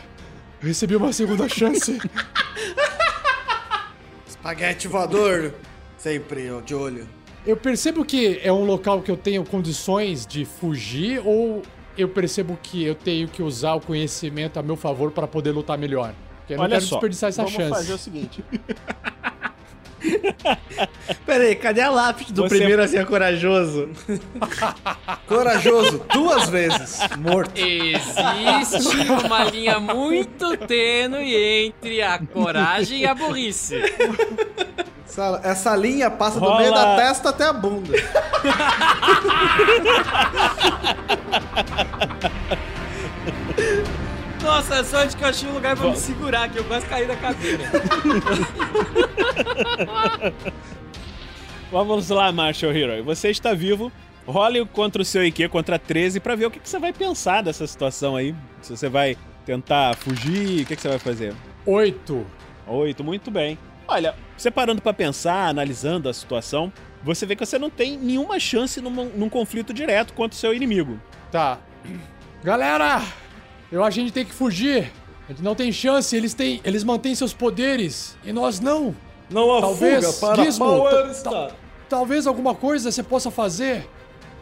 eu recebi uma segunda chance. Espaguete voador. Sempre de olho. Eu percebo que é um local que eu tenho condições de fugir ou eu percebo que eu tenho que usar o conhecimento a meu favor para poder lutar melhor. Porque eu não Olha quero só, desperdiçar essa vamos chance. fazer o seguinte. Pera aí, cadê a lápide do Você- primeiro a ser corajoso? Corajoso, duas vezes. Morto. Existe uma linha muito tênue entre a coragem e a burrice. Essa, essa linha passa do Rola- meio da testa até a bunda. Nossa, a sorte que eu achei um lugar pra me segurar, que eu quase caí da cadeira. Vamos lá, Marshall Hero. Você está vivo. Role contra o seu IQ contra 13 pra ver o que, que você vai pensar dessa situação aí. Se você vai tentar fugir, o que, que você vai fazer? Oito. Oito, muito bem. Olha, você parando pra pensar, analisando a situação, você vê que você não tem nenhuma chance num, num conflito direto contra o seu inimigo. Tá. Galera, eu acho que a gente tem que fugir. A gente não tem chance, eles têm, eles mantêm seus poderes e nós não. Não há Talvez, fuga para Gizmo, Power ta- Star. Talvez alguma coisa você possa fazer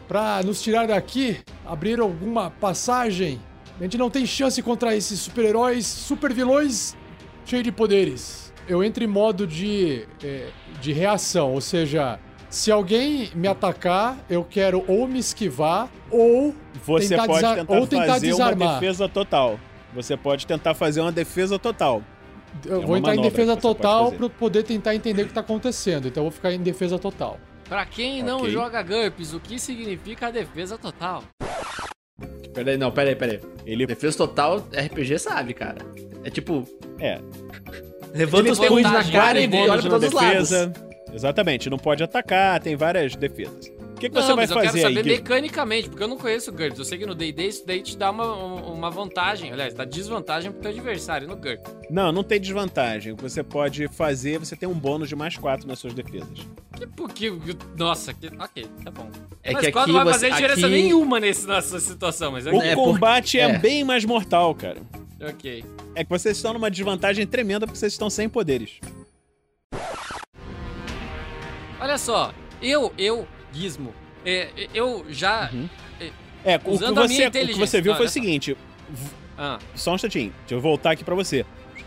pra nos tirar daqui, abrir alguma passagem. A gente não tem chance contra esses super-heróis, super-vilões cheios de poderes. Eu entro em modo de, eh, de reação, ou seja, se alguém me atacar, eu quero ou me esquivar ou Você tentar pode tentar ou tentar fazer uma desarmar. defesa total. Você pode tentar fazer uma defesa total. Eu É vou uma entrar em defesa total eu poder tentar entender o que tá acontecendo. Então eu vou ficar em defesa total. Pra quem não Ok. joga GURPS, o que significa a defesa total? Pera aí, não, pera aí, pera aí. Ele Defesa total, RPG sabe, cara. É tipo, é, levanta os punhos na vantagem, cara e olha pra todos os lados. Exatamente, não pode atacar, tem várias defesas. O que, que Não, você vai mas eu quero fazer aí, saber Gui? mecanicamente, porque eu não conheço GURPS. Eu sei que no D&D isso daí te dá uma, um- uma vantagem, aliás, dá desvantagem pro teu adversário no GURPS. Não, não tem desvantagem. O que você pode fazer, você tem um bônus de mais 4 nas suas defesas. Que, porque, nossa, que, ok, tá bom. É mas que aqui não vai você- fazer diferença aqui- nenhuma nesse, nessa situação, mas O. É, porque- combate é, é. bem mais mortal, cara. Ok. É que vocês estão numa desvantagem tremenda porque vocês estão sem poderes. Olha só, eu, eu, Gizmo, é, eu já... É, o que, Usando a minha você, o que você viu foi o seguinte. Ah, Só um instantinho, deixa eu voltar aqui pra você.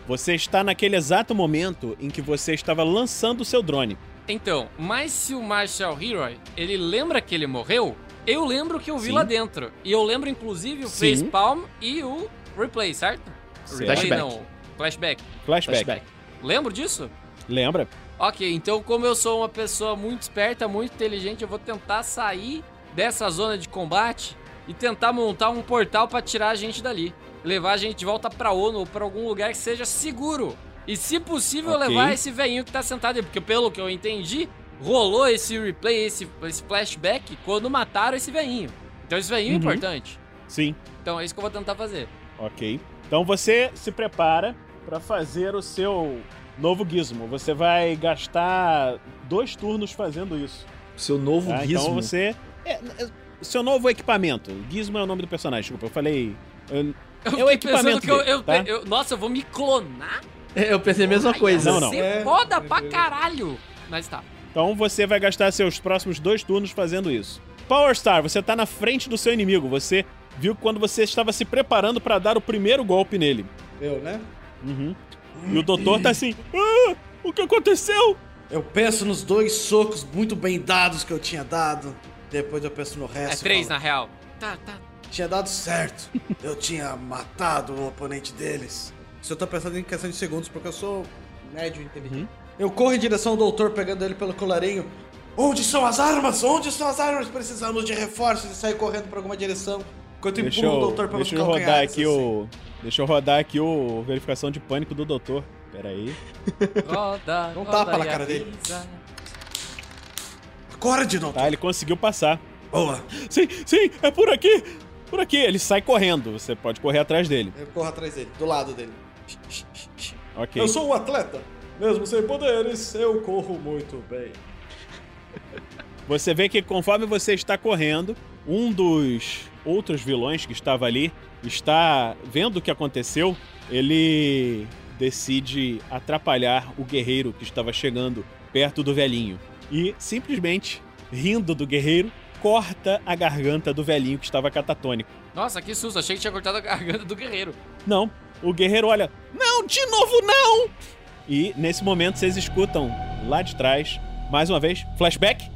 Você está naquele exato momento em que você estava lançando o seu drone. então, mas se o Marshall Hero, ele lembra que ele morreu, eu lembro que eu vi Sim. lá dentro. E eu lembro, inclusive, o Sim. Facepalm e o Replay, certo? Replay Flashback. não, Flashback. Flashback. Flashback. Lembro disso? Lembra? Ok, então como eu sou uma pessoa muito esperta, muito inteligente, eu vou tentar sair dessa zona de combate e tentar montar um portal pra tirar a gente dali. Levar a gente de volta pra ONU ou pra algum lugar que seja seguro. E se possível, Ok. levar esse velhinho que tá sentado aí, porque pelo que eu entendi, rolou esse replay, esse, esse flashback quando mataram esse velhinho. Então esse velhinho é Uhum. importante. Sim. Então é isso que eu vou tentar fazer. Ok. Então você se prepara para fazer o seu novo gizmo. Você vai gastar dois turnos fazendo isso. Seu novo tá? gizmo. Então você. É, é, seu novo equipamento. Gizmo é o nome do personagem. Desculpa, eu falei. eu- Eu É o equipamento que eu, dele, eu- tá? eu- Nossa, eu vou me clonar? É, Eu pensei a mesma coisa. Não, não. Você É. foda pra caralho. Mas tá. Então você vai gastar seus próximos dois turnos fazendo isso. Power Star, você tá na frente do seu inimigo. Você viu quando você estava se preparando para dar o primeiro golpe nele. Eu, né? Uhum. E o doutor tá assim. Ah, o que aconteceu? Eu penso nos dois socos muito bem dados que eu tinha dado. Depois eu penso no É resto. três, falo, na real. Tá, tá. Tinha dado certo. Eu tinha matado o oponente deles. Isso eu tô pensando em questão de segundos, porque eu sou médio inteligente. Eu corro em direção ao doutor, pegando ele pelo colarinho. Onde são as armas? Onde estão as armas? Precisamos de reforços e sair correndo pra alguma direção. Enquanto Deixa empurro o eu, doutor pelos deixa eu rodar aqui assim. o. Deixa eu rodar aqui o verificação de pânico do doutor. Pera aí. Roda, Não tapa na cara dele. avisa. Acorde, doutor. Tá, ele conseguiu passar. Boa. Sim, sim, é por aqui! Por aqui, ele sai correndo. Você pode correr atrás dele. Eu corro atrás dele, do lado dele. Ok. Eu sou um atleta. Mesmo sem poderes, eu corro muito bem. Você vê que conforme você está correndo, um dos outros vilões que estava ali está vendo o que aconteceu. Ele decide atrapalhar o guerreiro que estava chegando perto do velhinho. E simplesmente, rindo do guerreiro, corta a garganta do velhinho que estava catatônico. Nossa, que susto. Achei que tinha cortado a garganta do guerreiro. Não, o guerreiro olha, não, de novo não! E nesse momento vocês escutam lá de trás, mais uma vez, flashback.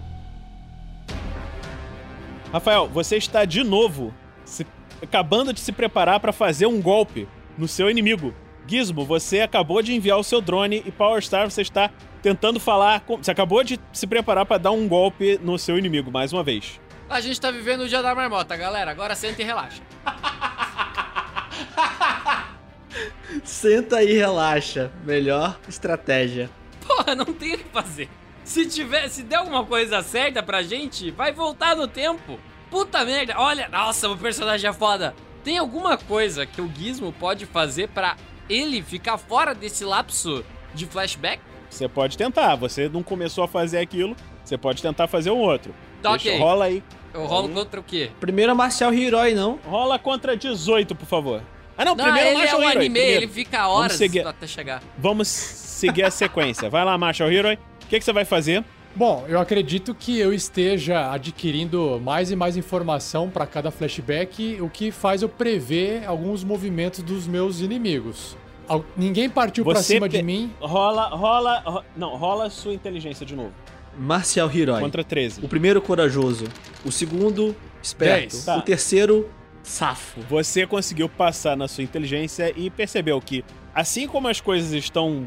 Rafael, você está de novo se- acabando de se preparar para fazer um golpe no seu inimigo. Gizmo, você acabou de enviar o seu drone e Power Star você está tentando falar com... Você acabou de se preparar para dar um golpe no seu inimigo mais uma vez. A gente tá vivendo o dia da marmota, galera. Agora senta e relaxa. Senta aí e relaxa. Melhor estratégia. Porra, não tem o que fazer. Se tiver, se der alguma coisa certa pra gente, vai voltar no tempo. Puta merda. Olha, nossa, o personagem é foda. Tem alguma coisa que o Gizmo pode fazer pra ele ficar fora desse lapso de flashback? Você pode tentar, você não começou a fazer aquilo, você pode tentar fazer um outro. Tá Deixa- ok. Rola aí. Eu rolo contra o quê? Primeiro é Marcial Herói, não? Rola contra 18, por favor. Ah, não, Não, primeiro ele é Marshall um Hero. anime, primeiro. ele fica horas seguir. até chegar. Vamos seguir a sequência. Vai lá, Marshall Hero. O que, que você vai fazer? Bom, eu acredito que eu esteja adquirindo mais e mais informação para cada flashback, o que faz eu prever alguns movimentos dos meus inimigos. Al- Ninguém partiu pra Você cima pe- de mim. Rola, rola, ro- não, rola sua inteligência de novo. Marcial Herói. Contra 13. O primeiro, corajoso. O segundo, esperto. Dez. Tá. O terceiro, safo. Você conseguiu passar na sua inteligência e percebeu que, assim como as coisas estão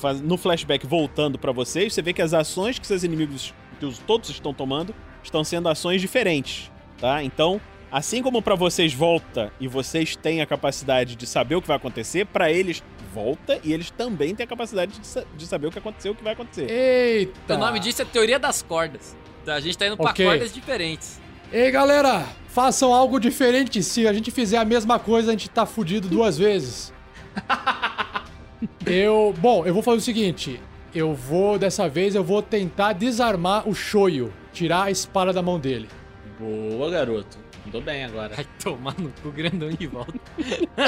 faz- no flashback voltando pra vocês, você vê que as ações que seus inimigos, que os, todos estão tomando, estão sendo ações diferentes, tá? Então, assim como pra vocês volta e vocês têm a capacidade de saber o que vai acontecer, pra eles volta e eles também têm a capacidade de, sa- de saber o que aconteceu e o que vai acontecer. Eita! O nome disso é teoria das cordas. Tá, A gente tá indo pra Ok. cordas diferentes. Ei, galera, façam algo diferente. Se a gente fizer a mesma coisa, a gente tá fudido duas vezes. eu, bom, eu vou fazer o seguinte, eu vou dessa vez eu vou tentar desarmar o Shoyo, tirar a espada da mão dele. Boa, garoto. Mandou bem agora. Vai tomar no cu grandão de volta.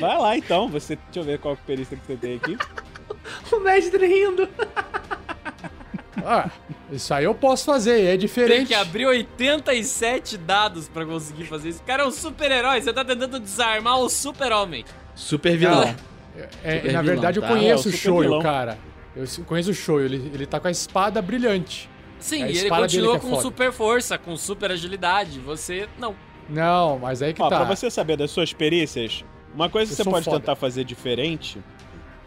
Vai lá então, você. Deixa eu ver qual perícia que você tem aqui. O mestre rindo. Ah, isso aí eu posso fazer, é Tem diferente. que abrir 87 dados pra conseguir fazer isso. O cara é um super-herói, você tá tentando desarmar o super-homem. Super vilão. Não. É, Super na vilão, verdade, tá? eu conheço É, o Shoyo, cara. Eu conheço o Shoyo, ele, ele tá com a espada brilhante. Sim, É a e ele continua que é com foda. super força, com super agilidade. Você, não. Não, mas aí que Ó, tá. pra você saber das suas perícias, uma coisa que Eu você sou pode foda. tentar fazer diferente.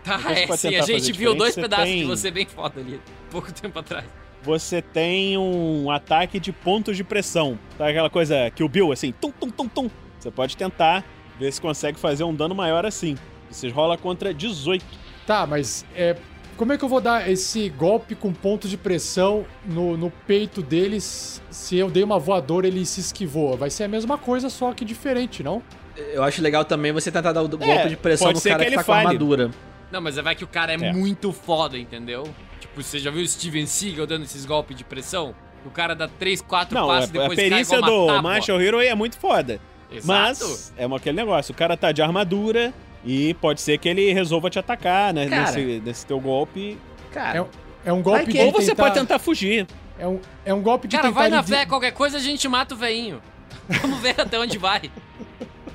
Tá, Você é sim, a gente viu dois você pedaços tem- de você bem foda ali, pouco tempo atrás. Você tem um ataque de pontos de pressão. Tá aquela coisa que o Bill, assim, tum, tum, tum, tum. Você pode tentar ver se consegue fazer um dano maior assim. Você rola contra 18. Tá, mas é, como é que eu vou dar esse golpe com ponto de pressão no, no peito deles se eu dei uma voadora e ele se esquivou? Vai ser a mesma coisa, só que diferente, não? Eu acho legal também você tentar dar o golpe É, de pressão no cara que que, tá com a armadura. Não, mas vai que o cara é, É. muito foda, entendeu? Tipo, você já viu o Steven Seagal dando esses golpes de pressão? O cara dá 3, 4 Não, a, passos e a depois cai perícia igual uma do tábua. Marshall Hero é muito foda. Exato. Mas é aquele negócio, o cara tá de armadura e pode ser que ele resolva te atacar, né? Cara. Nesse, nesse teu golpe. Cara, É, um- é um golpe que- de Ou você tentar- pode tentar fugir. É um, é um golpe de Cara, vai na ele de- fé, qualquer coisa a gente mata o veinho. Vamos ver até onde vai.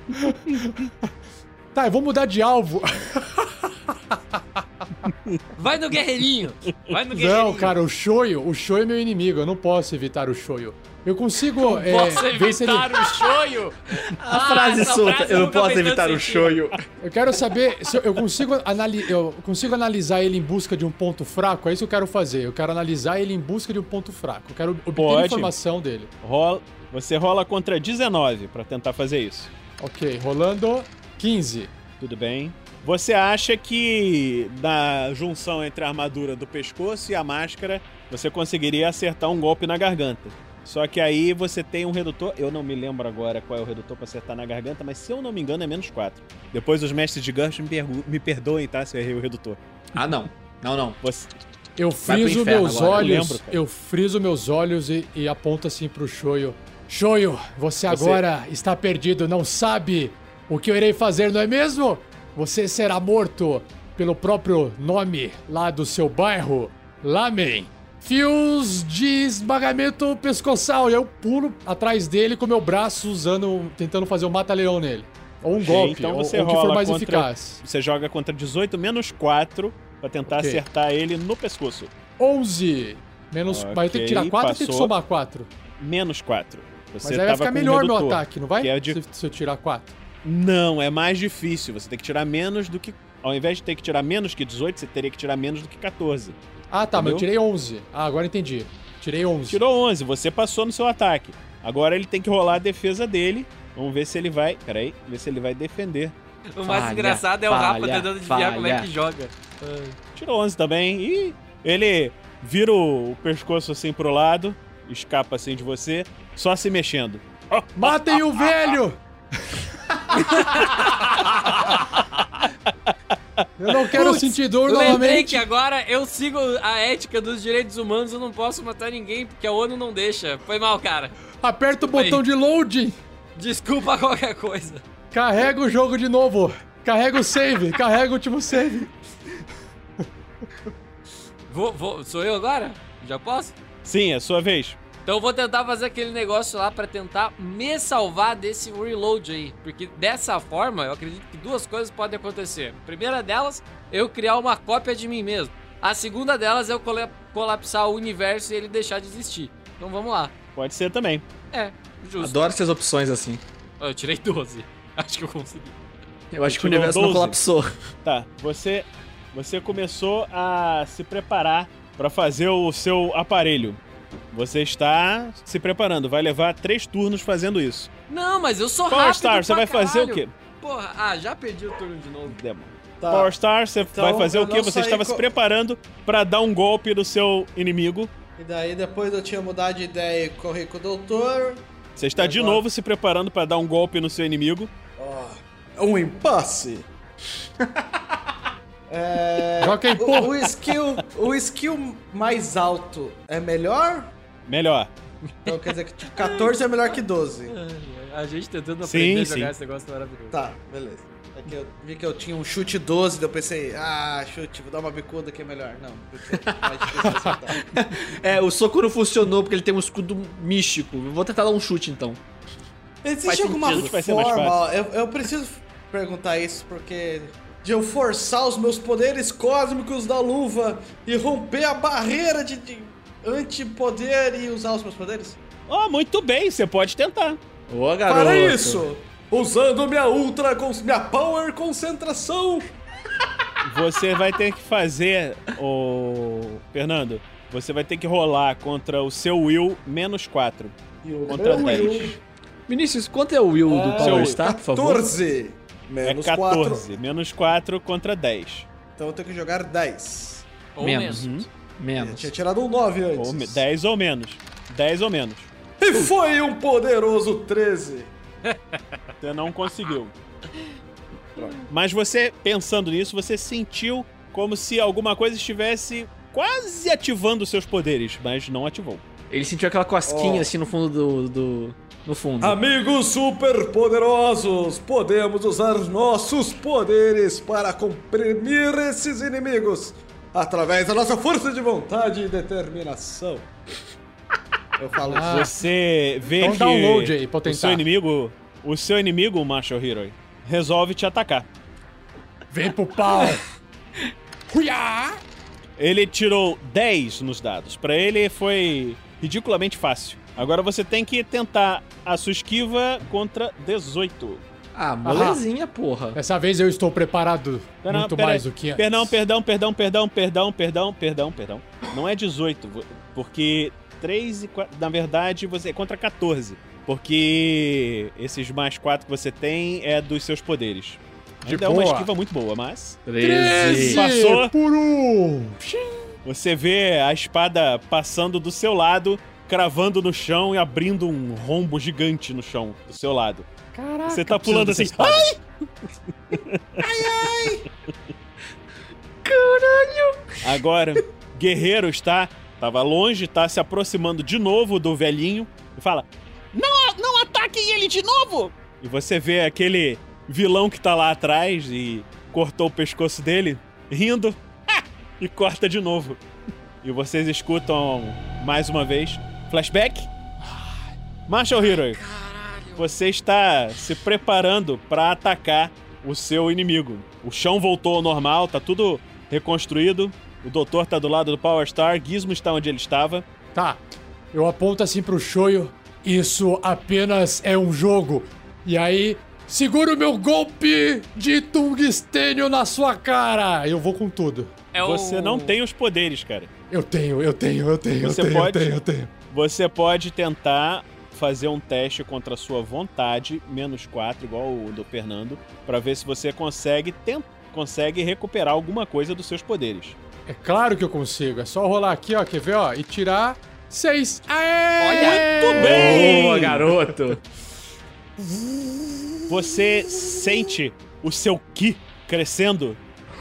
Tá, eu vou mudar de alvo. Vai no guerreirinho. Vai no guerreirinho. Não, cara, o Shoyo, o Shoyo é meu inimigo, eu não posso evitar o Shoyo. Eu consigo é, Posso ver se ele... evitar o shoyu? a frase solta, eu não posso evitar o shoyu. Eu quero saber se eu- eu consigo, anali... eu consigo analisar ele em busca de um ponto fraco. É isso que eu quero fazer. Eu quero analisar ele em busca de um ponto fraco. Eu quero obter Pode. informação dele. Rola, você rola contra 19 pra tentar fazer isso. Ok, rolando 15. Tudo bem. Você acha que na junção entre a armadura do pescoço e a máscara, você conseguiria acertar um golpe na garganta. Só que aí você tem um redutor, eu não me lembro agora qual é o redutor pra acertar na garganta, mas se eu não me engano é menos 4. Depois os mestres de Gursh me, me perdoem, tá? Se eu errei o redutor. Ah, não. Não, não. Você... Eu friso meus agora, eu olhos. lembro, cara. eu friso meus olhos e, e aponto assim pro Shoyo. Shoyo, você agora está perdido, não sabe o que eu irei fazer, não é mesmo? Você será morto pelo próprio nome lá do seu bairro, Lamen. Fios de esmagamento pescoçal. E eu pulo atrás dele com meu braço usando, tentando fazer um mata-leão nele. Ou um golpe, então você ou o que for mais contra- eficaz. Você joga contra 18 menos 4 pra tentar Ok. acertar ele no pescoço. 11. Menos. Mas eu tenho que tirar Ok, 4 ou tem que somar 4? Menos 4. Você Mas aí vai ficar melhor meu redutor, ataque, não vai? é de- Se, se eu tirar 4. Não, é mais difícil. Você tem que tirar menos do que. Ao invés de ter que tirar menos que 18, você teria que tirar menos do que 14. Ah, tá, mas eu Entendeu? tirei 11. Ah, agora entendi. Tirei 11. Tirou 11, você passou no seu ataque. Agora ele tem que rolar a defesa dele. Vamos ver se ele vai. Peraí, ver se ele vai defender. O mais Falha, engraçado é o Rafa falha, tentando adivinhar como é que joga. Tirou 11 também. E ele vira o pescoço assim pro lado, escapa assim de você, só se mexendo. Matem o velho! eu não quero Putz, sentir dor Eu lembrei novamente. que agora eu sigo a ética dos direitos humanos, eu não posso matar ninguém porque a ONU não deixa. Foi mal, cara. Aperta o Desculpa botão de loading. Desculpa qualquer coisa. Carrega o jogo de novo. Carrega o save. Carrega o último save. Vou, vou, sou eu agora? Já posso? Sim, é sua vez. Então eu vou tentar fazer aquele negócio lá pra tentar me salvar desse reload aí. Porque dessa forma, eu acredito que duas coisas podem acontecer. A primeira delas, eu criar uma cópia de mim mesmo. A segunda delas é eu colapsar o universo e ele deixar de existir. Então vamos lá. Pode ser também. É, justo. Adoro essas opções assim. Ó, Eu tirei 12. Acho que eu consegui. Eu acho que o universo não 12. colapsou. Tá, você você começou a se preparar pra fazer o seu aparelho. Você está se preparando, vai levar três turnos fazendo isso. Não, mas eu sou Power rápido Star, você vai fazer o caralho. quê? Porra, ah, já perdi o turno de novo. Demon. Tá. Power Star, você Então, vai fazer o quê? Você estava se co- preparando pra dar um golpe no seu inimigo. E daí depois eu tinha mudado de ideia e corri com o doutor. Você está de novo se preparando pra dar um golpe no seu inimigo. Ó, é um impasse. é, Joga aí, pô. o, o skill, o skill mais alto é melhor? Melhor. Então quer dizer que tipo, 14 é melhor que 12. A gente tentando Sim, aprender a sim. jogar esse negócio maravilhoso. Tá, beleza. É que eu vi que eu tinha um chute 12, daí eu pensei, ah, chute, vou dar uma bicuda que é melhor. Não, é mais difícil de acertar. É, o soco não funcionou porque ele tem um escudo místico. Eu Vou tentar dar um chute então. Existe Faz alguma sentido, forma, eu, eu preciso perguntar isso porque de eu forçar os meus poderes cósmicos da luva e romper a barreira de, de antipoder e usar os meus poderes? Oh, muito bem, você pode tentar. Ô, garoto. Para isso, usando minha ultra, minha power concentração. Você vai ter que fazer, o Fernando, você vai ter que rolar contra o seu Will menos 4. E o Contra meu 10. will Vinícius, quanto é o Will do Power Star, por favor? 14 É menos 14. 4. Menos 4 contra 10. Então eu tenho que jogar 10. Ou Menos. menos. Eu Menos. tinha tirado um 9 antes. Ou me- 10 ou menos. 10 ou menos. E foi um poderoso 13. Você não conseguiu. Mas você, pensando nisso, você sentiu como se alguma coisa estivesse quase ativando seus poderes, mas não ativou. Ele sentiu aquela cosquinha Oh. assim no fundo do. do- no fundo. Amigos super poderosos, podemos usar nossos poderes para comprimir esses inimigos através da nossa força de vontade e determinação. Eu falo Ah. isso. Você vê Então que download aí o seu inimigo, o seu inimigo, Marshall Hero, resolve te atacar. Vem pro pau. Ele tirou 10 nos dados. Pra ele foi ridiculamente fácil. Agora você tem que tentar a sua esquiva contra 18. Ah, molezinha, porra. Dessa vez eu estou preparado Pera- muito pera mais aí. do que antes. Perdão, perdão, perdão, perdão, perdão, perdão, perdão, perdão. Não é 18, vo- porque 3 e 4, na verdade, você é contra 14. Porque esses mais 4 que você tem é dos seus poderes. De Ainda é uma boa. esquiva muito boa, mas 13. Passou. por um. você vê a espada passando do seu lado, cravando no chão e abrindo um rombo gigante no chão do seu lado. Caraca, Você tá pulando assim, espada. Agora, Guerreiro está. Tava longe, tá se aproximando de novo do velhinho e fala: Não, não ataquem ele de novo! E você vê aquele vilão que tá lá atrás e cortou o pescoço dele, rindo, e corta de novo. E vocês escutam mais uma vez. Flashback. Marshall Hero, você está se preparando para atacar o seu inimigo. O chão voltou ao normal, tá tudo reconstruído. O doutor tá do lado do Power Star, Gizmo está onde ele estava. Tá. Eu aponto assim pro Shoyo. Isso apenas é um jogo. E aí, segura o meu golpe de tungstênio na sua cara. Eu vou com tudo. É o- Você não tem os poderes, cara. Eu tenho, eu tenho, eu tenho, Você eu tenho, pode- eu tenho, eu tenho. Você pode tentar fazer um teste contra a sua vontade, menos 4, igual o do Fernando, pra ver se você consegue, consegue recuperar alguma coisa dos seus poderes. É claro que eu consigo. É só rolar aqui, ó. Quer ver, ó? E tirar seis. Aê! Muito bem! Boa, garoto. Você sente o seu ki crescendo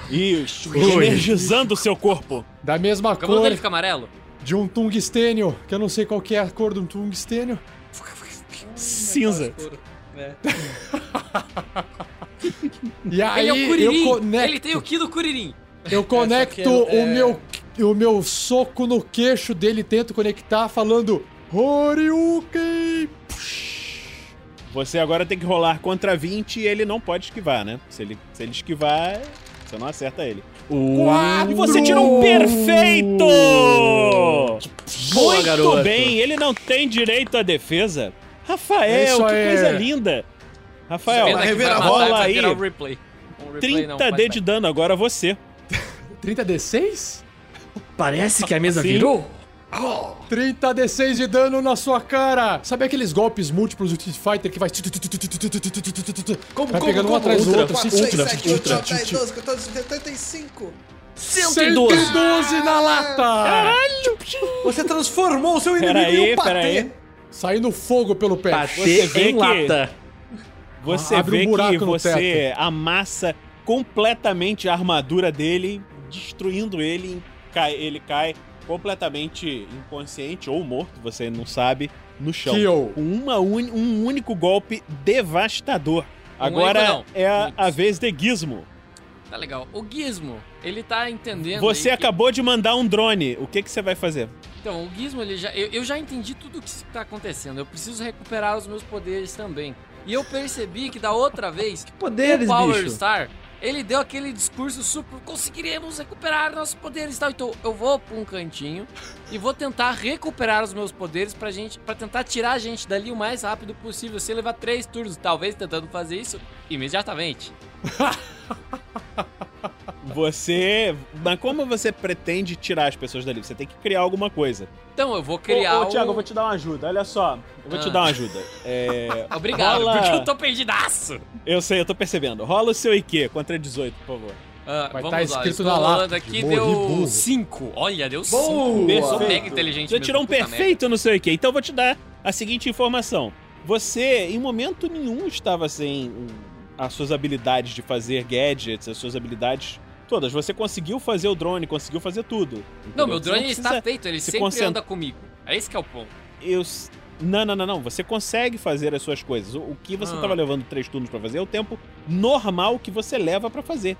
e energizando o seu corpo. Da mesma O cabelo cor dele fica amarelo? De um tungstênio, que eu não sei qual que é a cor de um tungstênio. Cinza. E aí ele é o Kuririn! eu conecto, Ele tem o Ki do Kuririn! eu conecto é- o meu o meu soco no queixo dele, tento conectar falando Horyuken. Você agora tem que rolar contra 20 e ele não pode esquivar, né? Se ele, se ele esquivar, você não acerta ele. Quatro! E você tira um perfeito! Boa, Muito garoto. bem, ele não tem direito à defesa. Rafael, Isso que aí. coisa linda. Rafael, vai aí. o replay. Um replay 30 não, faz D bem. de dano agora você. 30d6? Parece que a mesa Sim. virou. 30d6 de dano na sua cara! Sabe aqueles golpes múltiplos do Street Fighter que vai. Como, Vai pegando um atrás do Ultra, outro. 4, 6, ultra, 7, 8, ultra. 9, 10, 12, 14, 75. 112. 112 na lata! Você transformou o seu inimigo Pera em um patê. aí. Saindo fogo pelo pé. Vê em que- lata. Você Abre um vê buraco que no você amassa completamente a armadura dele, destruindo ele. Cai, ele cai completamente inconsciente ou morto, você não sabe, no chão. Kill. Com uma uni- um único golpe devastador. Um Agora único é a, a vez de Gizmo. Tá legal. O Gizmo, ele tá entendendo. Você aí que- acabou de mandar um drone. O que, que você vai fazer? Então, o Gizmo, ele já. Eu, eu já entendi tudo o que tá acontecendo. Eu preciso recuperar os meus poderes também. E eu percebi que da outra vez, Poderes, o Power bicho. Star, ele deu aquele discurso super. Conseguiremos recuperar nossos poderes e tal. Então, eu vou pra um cantinho e vou tentar recuperar os meus poderes pra gente. para tentar tirar a gente dali o mais rápido possível. Se levar três turnos, talvez tentando fazer isso imediatamente. Você. Mas como você pretende tirar as pessoas dali? Você tem que criar alguma coisa. Então, eu vou criar. Ô, ô, Thiago, um- eu vou te dar uma ajuda. Olha só. Eu vou te Ah. dar uma ajuda. É, Obrigado, rola- porque eu tô perdidaço. Eu sei, eu tô percebendo. Rola o seu IQ contra 18, por favor. Ah, Vai vamos tá lá, escrito estou na lápide, aqui, morri deu burro. 5. Olha, deu 5. Boa! Sou mega inteligente Você mesmo, tirou um perfeito no seu IQ. Então eu vou te dar a seguinte informação. Você, em momento nenhum, estava sem as suas habilidades de fazer gadgets, as suas habilidades todas. Você conseguiu fazer o drone, conseguiu fazer tudo. Não, entendeu? meu Você drone não está feito, ele se sempre concentra- anda comigo. É esse que é o ponto. Eu... Não, não, não, não. Você consegue fazer as suas coisas. O, que você Ah. tava levando três turnos pra fazer é o tempo normal que você leva pra fazer.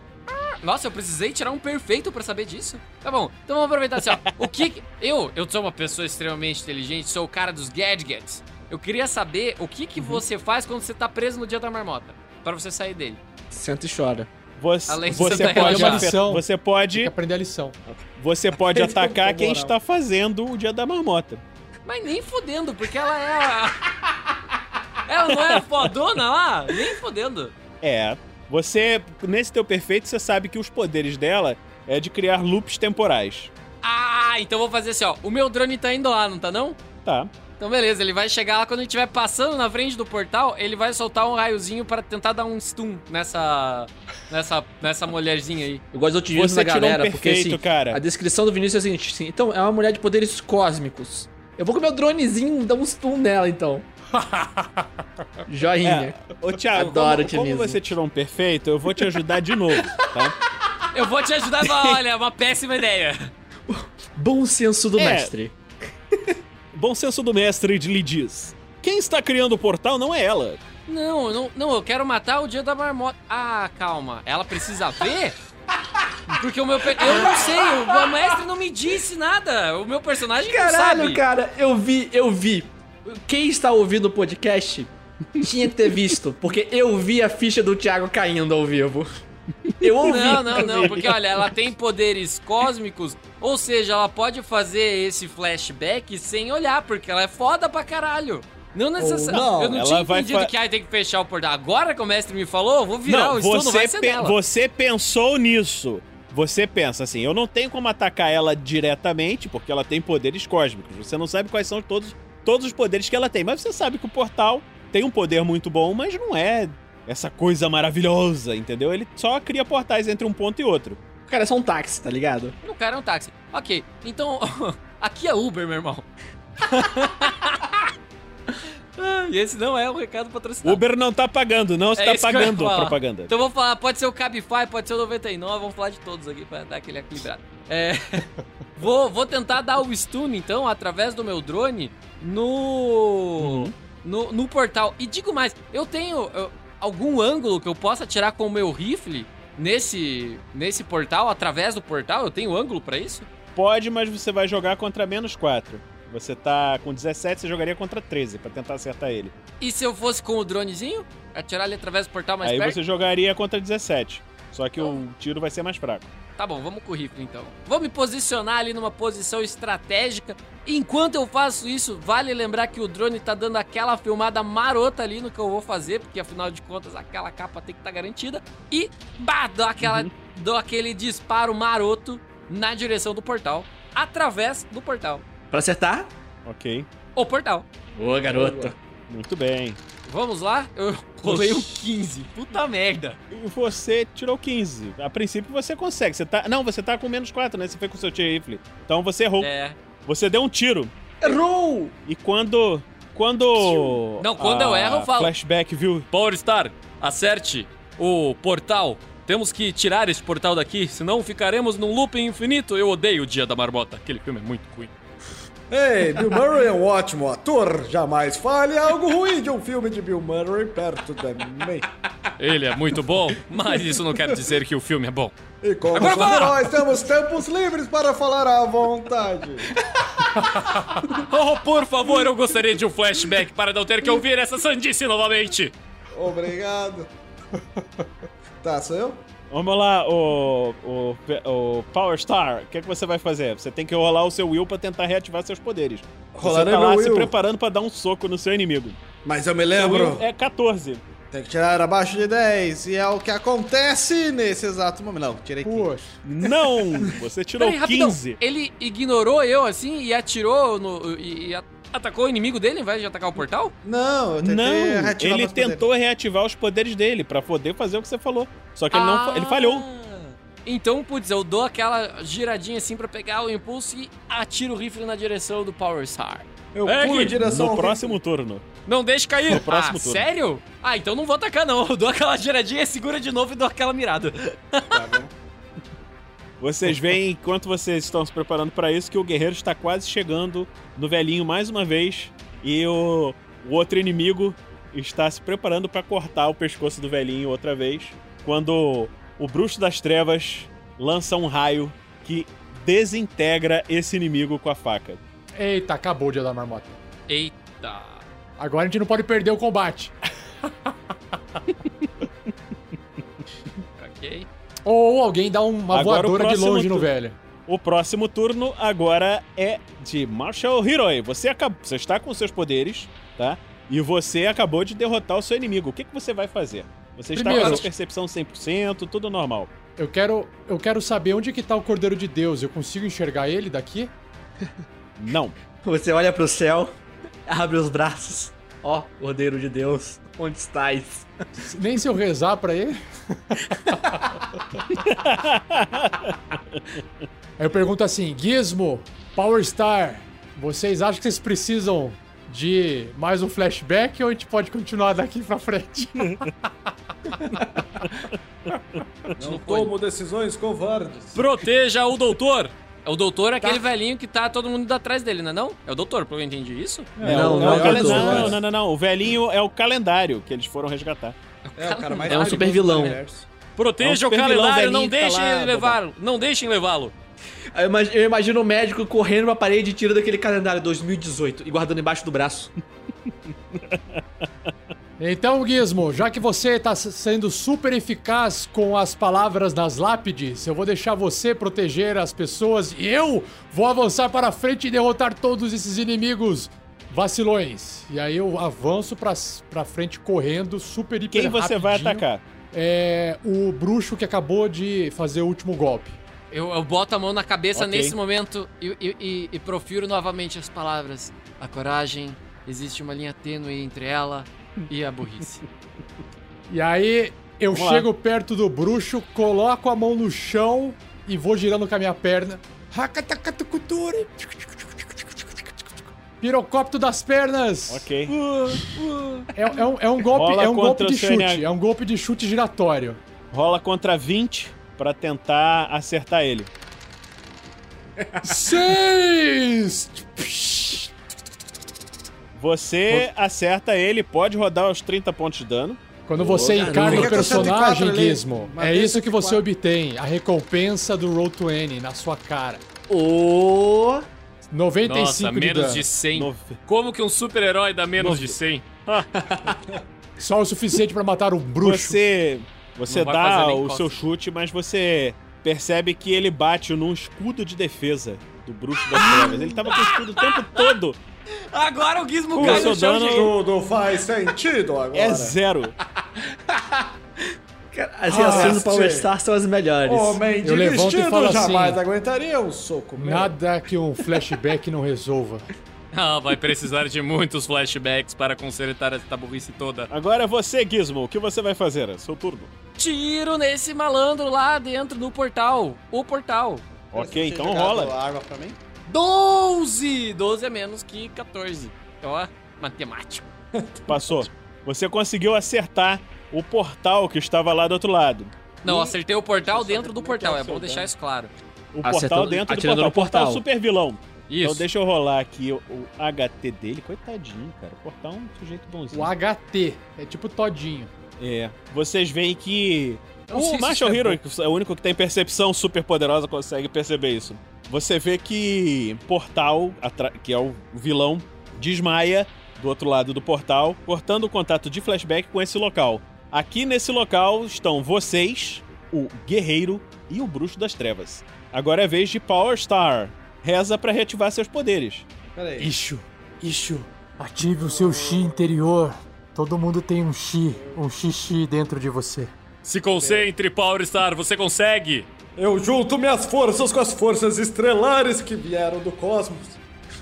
Nossa, eu precisei tirar um perfeito pra saber disso. Tá bom, então vamos aproveitar assim, ó. O que que- Eu, eu sou uma pessoa extremamente inteligente, sou o cara dos gadgets. Eu queria saber o que que Uhum. você faz quando você tá preso no dia da marmota. Pra você sair dele. Senta e chora. Você, Além de você você pode, relaxar. afetar- você Tem que pode, aprender a lição. você pode é atacar quem moral. está fazendo o dia da marmota. Mas nem fodendo, porque ela é a... Ela não é a fodona lá? Nem fodendo. É. Você, nesse teu perfeito, você sabe que os poderes dela é de criar loops temporais. Ah, então vou fazer assim, ó. O meu drone tá indo lá, não tá não? Tá. Então beleza, ele vai chegar lá quando ele estiver passando na frente do portal, ele vai soltar um raiozinho para tentar dar um stun nessa nessa nessa mulherzinha aí. Eu gosto do otimismo Você da tirou um galera, porque perfeito, assim, cara. a descrição do Vinícius é a seguinte, assim, então, é uma mulher de poderes cósmicos. Eu vou com meu dronezinho dar um stun nela, então. Joinha. É. Ô, Thiago, Adoro como, como você tirou um perfeito, eu vou te ajudar de novo, tá? Eu vou te ajudar, mas olha, é uma péssima ideia. Bom senso do É. mestre. Bom senso do mestre lhe diz. Quem está criando o portal não é ela. Não, não, não, eu quero matar o dia da marmota. Ah, calma. Ela precisa ver? Porque o meu. pe- Eu não sei, o mestre não me disse nada. O meu personagem não Caralho, sabe. cara, eu vi, eu vi. Quem está ouvindo o podcast tinha que ter visto, porque eu vi a ficha do Thiago caindo ao vivo. Eu ouvi. Não, não, não, porque olha, ela tem poderes cósmicos, ou seja, ela pode fazer esse flashback sem olhar, porque ela é foda pra caralho. Não necessariamente. Eu não ela tinha vai entendido fa- que ai, tem que fechar o portal. Agora que o mestre me falou, vou virar Não, o estudo, você, vai ser pe- dela. você pensou nisso. Você pensa assim, eu não tenho como atacar ela diretamente, porque ela tem poderes cósmicos. Você não sabe quais são todos, todos os poderes que ela tem, mas você sabe que o portal tem um poder muito bom, mas não é essa coisa maravilhosa, entendeu? Ele só cria portais entre um ponto e outro. Cara, é só um táxi, tá ligado? No cara é um táxi. Ok, então. aqui é Uber, meu irmão. E esse não é um recado patrocinado. Uber não tá pagando, não É está eu ia pagando a propaganda. Então vamos falar, pode ser o Cabify, pode ser o 99, vamos falar de todos aqui pra dar aquele equilibrado. É, vou, vou tentar dar o stun, então, através do meu drone no, no, no portal. E digo mais, eu tenho eu, algum ângulo que eu possa atirar com o meu rifle nesse, nesse portal, através do portal? Eu tenho ângulo pra isso? Pode, mas você vai jogar contra menos 4. Você tá com 17, você jogaria contra 13 pra tentar acertar ele. E se eu fosse com o dronezinho? Atirar ali através do portal mais Aí perto? você jogaria contra 17. Só que o tiro vai ser mais fraco. Tá bom, vamos com o rifle então. Vou me posicionar ali numa posição estratégica. Enquanto eu faço isso, vale lembrar que o drone tá dando aquela filmada marota ali no que eu vou fazer, porque afinal de contas aquela capa tem que estar garantida. E, bah, dou, aquela, dou aquele disparo maroto na direção do portal, através do portal. Pra acertar? Ok. O portal. Boa, garoto. Muito bem. Vamos lá? Eu rolei um 15. Puta merda. E você tirou 15. A princípio você consegue. Você tá. Não, você tá com menos 4, né? Você foi com o seu tiro rifle. Então você errou. É. Você deu um tiro. Errou! E quando. Quando. Não, quando eu erro, eu falo. Flashback, viu? Power Star, acerte o portal. Temos que tirar esse portal daqui, senão ficaremos num looping infinito. Eu odeio o Dia da Marmota. Aquele filme é muito ruim. Ei, Bill Murray é um ótimo ator. Jamais fale algo ruim de um filme de Bill Murray perto de mim. Ele é muito bom, mas isso não quer dizer que o filme é bom. E como Agora vá! super-heróis, temos tempos livres para falar à vontade. Oh, por favor, eu gostaria de um flashback para não ter que ouvir essa sandice novamente. Obrigado. Tá, sou eu? Vamos lá, o, o, o Power Star, o que, é que você vai fazer? Você tem que rolar o seu Will pra tentar reativar seus poderes. Rolarei você tá lá meu se Will. preparando pra dar um soco no seu inimigo. Mas eu me Seu lembro. Will é 14. Tem que tirar abaixo de 10. E é o que acontece nesse exato momento. Não, tirei 15. Poxa. Não! Você tirou Peraí, rapidão. 15. Ele ignorou eu assim e atirou no. e, e atacou o inimigo dele ao invés de atacar o portal? Não, eu tentei Não, reativar ele meus poderes. tentou reativar os poderes dele pra poder fazer o que você falou. Só que ele, não, ele Ah. falhou. Então, putz, eu dou aquela giradinha assim pra pegar o impulso e atiro o rifle na direção do Power Star. Eu É pulo em direção No ao próximo turno. Não deixe cair. No próximo ah, turno. sério? Ah, então não vou atacar não. Eu dou aquela giradinha, segura de novo e dou aquela mirada. Vocês veem, enquanto vocês estão se preparando pra isso, que o guerreiro está quase chegando no velhinho mais uma vez. E o, o outro inimigo está se preparando pra cortar o pescoço do velhinho outra vez. Quando o bruxo das trevas lança um raio que desintegra esse inimigo com a faca. Eita, acabou o dia da marmota. Eita. Agora a gente não pode perder o combate. Ok. Ou alguém dá uma Agora o voadora de próximo longe no turno. velho. O próximo turno agora é de Marshall Hiroi. Você, acab... você está com seus poderes, tá? E você acabou de derrotar o seu inimigo. O que, que você vai fazer? Você está Primeiro- com a percepção 100%, tudo normal. Eu quero, eu quero saber onde que tá o Cordeiro de Deus. Eu consigo enxergar ele daqui? Não. Você olha pro céu, abre os braços. Ó, Cordeiro de Deus, onde estás? Nem se eu rezar pra ele. Aí eu pergunto assim, Gizmo, Power Star, vocês acham que vocês precisam de mais um flashback ou a gente pode continuar daqui pra frente? Não tomo decisões covardes. Proteja o doutor. O doutor é aquele velhinho que tá todo mundo atrás dele, não é não? É o doutor, pelo que eu entendi isso? É, Não, o- não é é não, não, não, não. O velhinho é o calendário que eles foram resgatar. É o cara mais É um super vilão. do universo. Proteja É um o calendário, não tá deixem lá, ele levá-lo. Não deixem levá-lo. Eu imag- eu imagino o médico correndo pra parede e tirando aquele calendário 2018 e guardando embaixo do braço. Então, Gizmo, já que você tá s- sendo super eficaz com as palavras nas lápides, eu vou deixar você proteger as pessoas e eu vou avançar para frente e derrotar todos esses inimigos vacilões. E aí eu avanço pra frente correndo, super hiper Quem você vai atacar? É o bruxo que acabou de fazer o último golpe. Eu, eu boto a mão na cabeça Ok. nesse momento e, e- e- e profiro novamente as palavras. A coragem, existe uma linha tênue entre ela e a burrice. E aí eu Vamos lá. chego perto do bruxo, coloco a mão no chão e vou girando com a minha perna. Hakatakatukuturi. Pirocópito das pernas! Ok. É, é um, é um golpe, Rola é um golpe de chute, NH. é um golpe de chute giratório. Rola contra 20 pra tentar acertar ele. Seis! Você acerta ele, pode rodar os 30 pontos de dano. Quando você garoto. encarna o personagem, 104 ali. Gizmo, é isso que você 104. obtém. A recompensa do Roll 20 na sua cara. Ô. 95 Nossa, de menos dano. de 100. No- Como que um super-herói dá menos de 100? Só o suficiente pra matar um bruxo. Você, você Não dá o cócega. seu chute, mas você percebe que ele bate num escudo de defesa do bruxo das trevas. Ele tava com o escudo o tempo todo. Agora o Gizmo O cai no chão, dano-. Tudo faz sentido agora. É zero. As reações do Power. Star são as melhores. Homem de Eu levanto e falo jamais assim, aguentaria um soco meu. Nada que um flashback não resolva. Ah, vai precisar de muitos flashbacks para consertar essa burrice toda. Agora é você, Gizmo. O que você vai fazer? É seu turno. Tiro nesse malandro lá dentro do portal. O portal. Ok, Você então rola. a arma pra mim? 12! 12 é menos que 14. Ó, matemático. Passou. Você conseguiu acertar o portal que estava lá do outro lado. Não, acertei o portal dentro do é é portal. o É bom deixar isso claro. O Acertou- portal dentro do portal. no portal. Portal super vilão. Isso. Então deixa eu rolar aqui o, o HT dele. Coitadinho, cara. O portal é um sujeito bonzinho. O HT é tipo todinho. É. Vocês veem que. O Marshall é Hero, que é o único que tem percepção super poderosa, consegue perceber isso. Você vê que Portal, que é o vilão, desmaia do outro lado do portal, cortando o contato de flashback com esse local. Aqui nesse local estão vocês, o Guerreiro e o Bruxo das Trevas. Agora é vez de Power Star. Reza pra reativar seus poderes. Pera aí. Ixo, Ixo, ative o seu chi interior. Todo mundo tem um chi, um xixi dentro de você. Se concentre, Power Star, você consegue! Eu junto minhas forças com as forças estrelares que vieram do cosmos.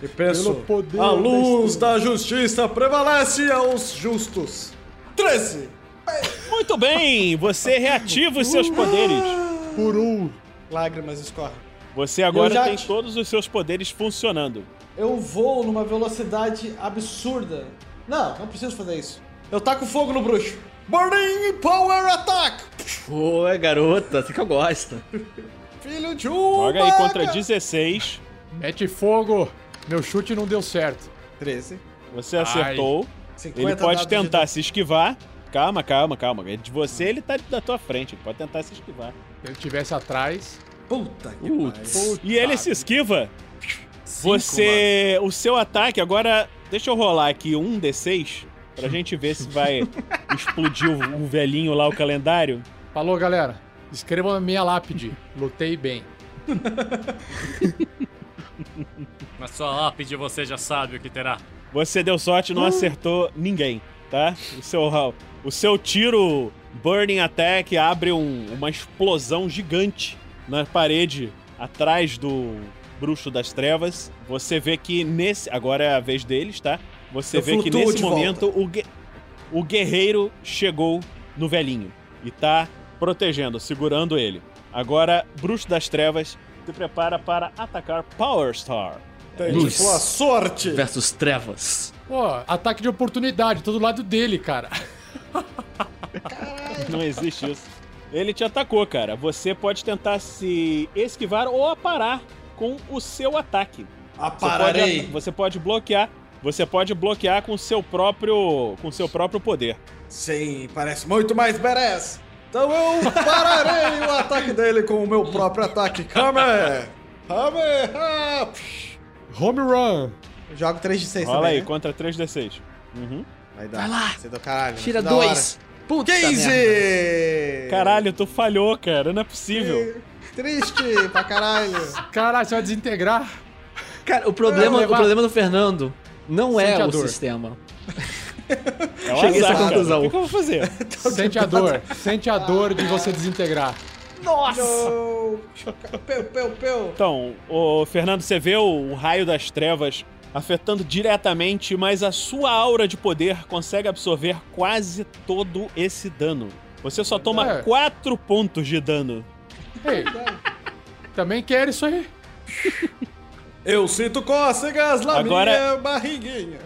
E poder a luz da da justiça prevalece aos justos. 13! Muito bem, você reativa os seus poderes. Por um. Lágrimas escorrem. Você agora já tem te- todos os seus poderes funcionando. Eu vou numa velocidade absurda. Não, não preciso fazer isso. Eu taco fogo no bruxo. Burning Power Attack! Pô, é garota, assim que eu gosto. Filho de um. Joga aí contra vaca! 16. Mete fogo. Meu chute não deu certo. 13. Você acertou. 50 Ele pode dados de tentar se esquivar. Calma, calma, calma. De você, ele tá da tua frente. Ele pode tentar se esquivar. Se ele estivesse atrás. Puta que pariu. E ele se esquiva. Você. O seu ataque agora. Deixa eu rolar aqui um D6 pra gente ver se vai explodir o, o velhinho lá, o calendário. Falou, galera. Escrevam na minha lápide. Lutei bem. Na sua lápide você já sabe o que terá. Você deu sorte, não acertou ninguém, tá? O seu, o seu tiro Burning Attack abre um- uma explosão gigante na parede atrás do Bruxo das Trevas. Você vê que nesse. Agora é a vez deles, tá? Você Eu vê que nesse momento o, o guerreiro chegou no velhinho e tá protegendo, segurando ele. Agora, Bruxo das Trevas se prepara para atacar Power Star. Tem Luz. tipo a sorte. Versus trevas. Pô, ataque de oportunidade, todo lado dele, cara. Não existe isso. Ele te atacou, cara. Você pode tentar se esquivar ou aparar com o seu ataque. Você Apararei. pode, você pode bloquear. Você pode bloquear com seu próprio com seu próprio poder. Sim, parece muito mais badass. Então eu pararei o ataque dele com o meu próprio ataque. Kame! Kame! Ah, psh. Home run. Jogo 3 de 6 Rola também, aí, né? contra 3d6. Uhum. Vai dar. Vai lá. Você do caralho. Tira da hora. dois. Puta merda. 15! Caralho, tu falhou, cara. Não é possível. Triste pra caralho. Caralho, você vai desintegrar? Cara, o problema, o problema do Fernando não é Sente o dor. sistema. É o Cheguei a essa conclusão. O que, eu vou fazer? Sente a dor. Sente a dor de você desintegrar. Nossa! Não. Peu, peu, peu. Então, o Fernando, você vê o, raio das trevas afetando diretamente, mas a sua aura de poder consegue absorver quase todo esse dano. Você só toma É. 4 pontos de dano. Ei, também quero isso aí. Eu sinto cócegas na Agora- minha barriguinha.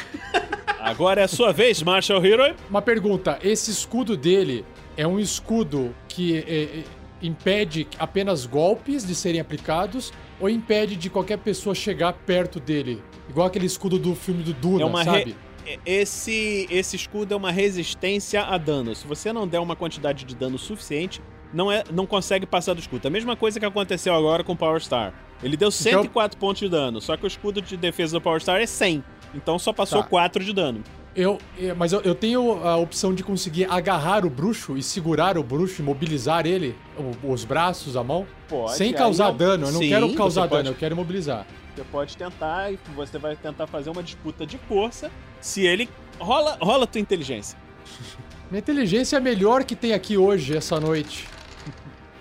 Agora é a sua vez, Marshall Hero. Uma pergunta: esse escudo dele é um escudo que é, é, impede apenas golpes de serem aplicados ou impede de qualquer pessoa chegar perto dele? Igual aquele escudo do filme do Duna, É uma sabe? re- Esse, esse escudo é uma resistência a dano. Se você não der uma quantidade de dano suficiente, não, é, não consegue passar do escudo. A mesma coisa que aconteceu agora com o Power Star. Ele deu 104 pontos de dano, só que o escudo de defesa do Power Star é 100. Então só passou Tá. 4 de dano. Eu, é, mas eu, eu tenho a opção de conseguir agarrar o bruxo e segurar o bruxo, imobilizar ele, os braços, a mão, Pode, sem causar é- dano. Eu não Sim, quero causar dano, pode- eu quero imobilizar. Você pode tentar e você vai tentar fazer uma disputa de força. Se ele. Rola, rola tua inteligência. Minha inteligência é a melhor que tem aqui hoje, essa noite.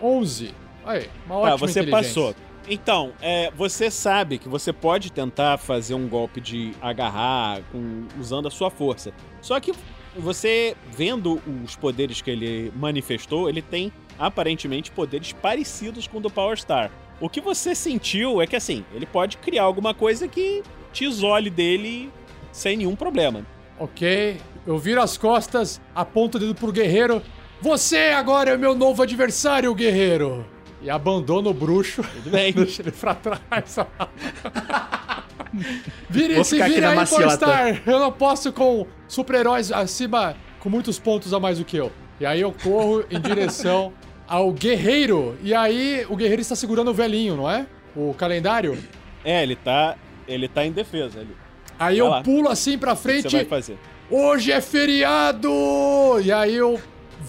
11. Aí, uma Tá, ótima você inteligência. passou. Então, é, você sabe que você pode tentar fazer um golpe de agarrar com- usando a sua força. Só que você, vendo os poderes que ele manifestou, ele tem aparentemente poderes parecidos com o do Power Star. O que você sentiu é que assim, ele pode criar alguma coisa que te isole dele sem nenhum problema. Ok, eu viro as costas, aponto o dedo pro guerreiro. Você agora é o meu novo adversário, guerreiro! E abandono o bruxo. Tudo bem? Deixa ele pra trás. Vire, se na aí. Powerstar! Eu não posso com super-heróis acima, com muitos pontos a mais do que eu. E aí eu corro em direção ao guerreiro. E aí o guerreiro está segurando o velhinho, não é? O calendário. É, ele tá, ele tá em defesa ali. Aí Vai eu lá. pulo assim pra O que frente. você vai fazer? Hoje é feriado! E aí eu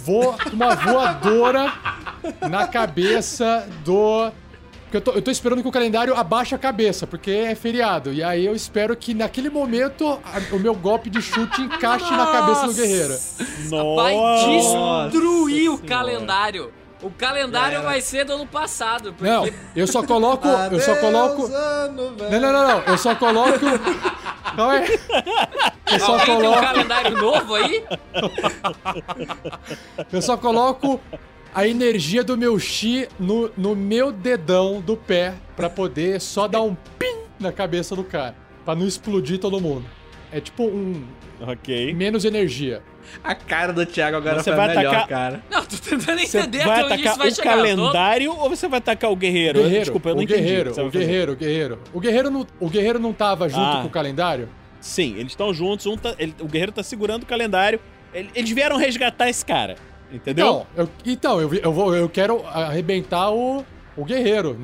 vou uma voadora na cabeça do. Porque eu tô, eu tô esperando que o calendário abaixe a cabeça, porque é feriado. E aí eu espero que naquele momento a- o meu golpe de chute encaixe na cabeça do guerreiro. Vai Nossa destruir o Senhora. calendário. O calendário vai ser do ano passado. Porque Não, eu só coloco. Eu só coloco. Ano. Não, não, não, não. Eu só coloco. Não é? Eu só Alguém tem um coloco. calendário novo aí? Eu só coloco a energia do meu chi no, no meu dedão do pé pra poder só dar um pim na cabeça do cara. Pra não explodir todo mundo. É tipo um Ok. menos energia. A cara do Thiago agora Você foi vai a melhor, atacar- cara. Não, tô tentando Você entender vai até onde atacar isso vai o chegar. Eu tô- calendário ou você vai atacar o guerreiro? Guerreiro, Desculpa, eu não o entendi guerreiro, você o guerreiro, o guerreiro. O guerreiro não, o guerreiro não tava junto Ah. com o calendário? Sim, eles estão juntos, um tá- ele- o guerreiro tá segurando o calendário. Ele- Eles vieram resgatar esse cara, entendeu? Então, eu, então eu, eu, vou, eu quero arrebentar o, o guerreiro.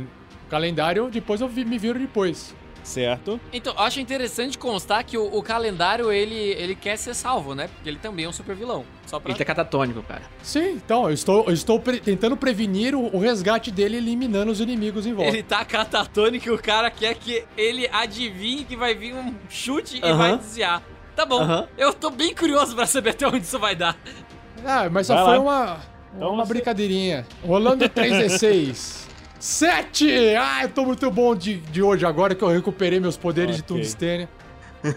O calendário, depois eu vi- me viro depois. Certo. Então, eu acho interessante constar que o, o calendário, ele, ele quer ser salvo, né? Porque ele também é um super vilão. Só pra... Ele tá catatônico, cara. Sim, então, eu estou, eu estou pre- tentando prevenir o, o resgate dele eliminando os inimigos em volta. Ele tá catatônico e o cara quer que ele adivinhe que vai vir um chute e Aham. vai desviar. Tá bom, Aham. eu tô bem curioso pra saber até onde isso vai dar. Ah, mas só Vai foi lá. uma, Então uma você- brincadeirinha. Rolando 3d6. 7! Ah, eu tô muito bom de, de hoje, agora que eu recuperei meus poderes de Ok. tungstênio.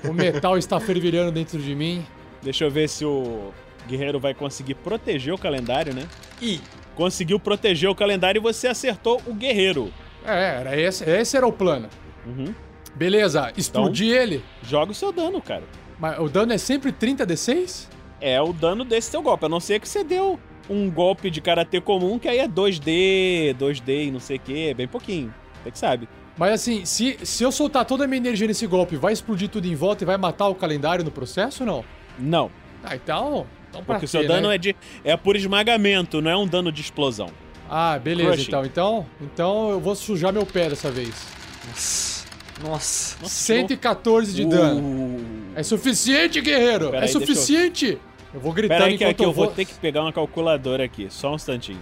O metal está fervilhando dentro de mim. Deixa eu ver se o guerreiro vai conseguir proteger o calendário, né? Ih, Conseguiu proteger o calendário e você acertou o guerreiro. É, era esse, esse era o plano. Uhum. Beleza, explodi ele. Joga o seu dano, cara. Mas o dano é sempre 30d6? É o dano desse seu golpe. A não ser que você deu um golpe de karatê comum, que aí é 2D, 2D e não sei o que, é bem pouquinho. Você que sabe. Mas assim, se, se eu soltar toda a minha energia nesse golpe, vai explodir tudo em volta e vai matar o calendário no processo ou não? Não. Ah, então. Então, pra Porque o seu dano né? é de é por esmagamento, não é um dano de explosão. Ah, beleza, Crushing. então. Então, então eu vou sujar meu pé dessa vez. Nossa. Nossa. Nossa, 114 de dano. Uh. É suficiente, guerreiro! Pera é aí, deixa eu- suficiente! Eu... vou gritando Pera aí que aqui eu vou vou... ter que pegar uma calculadora aqui, só um instantinho.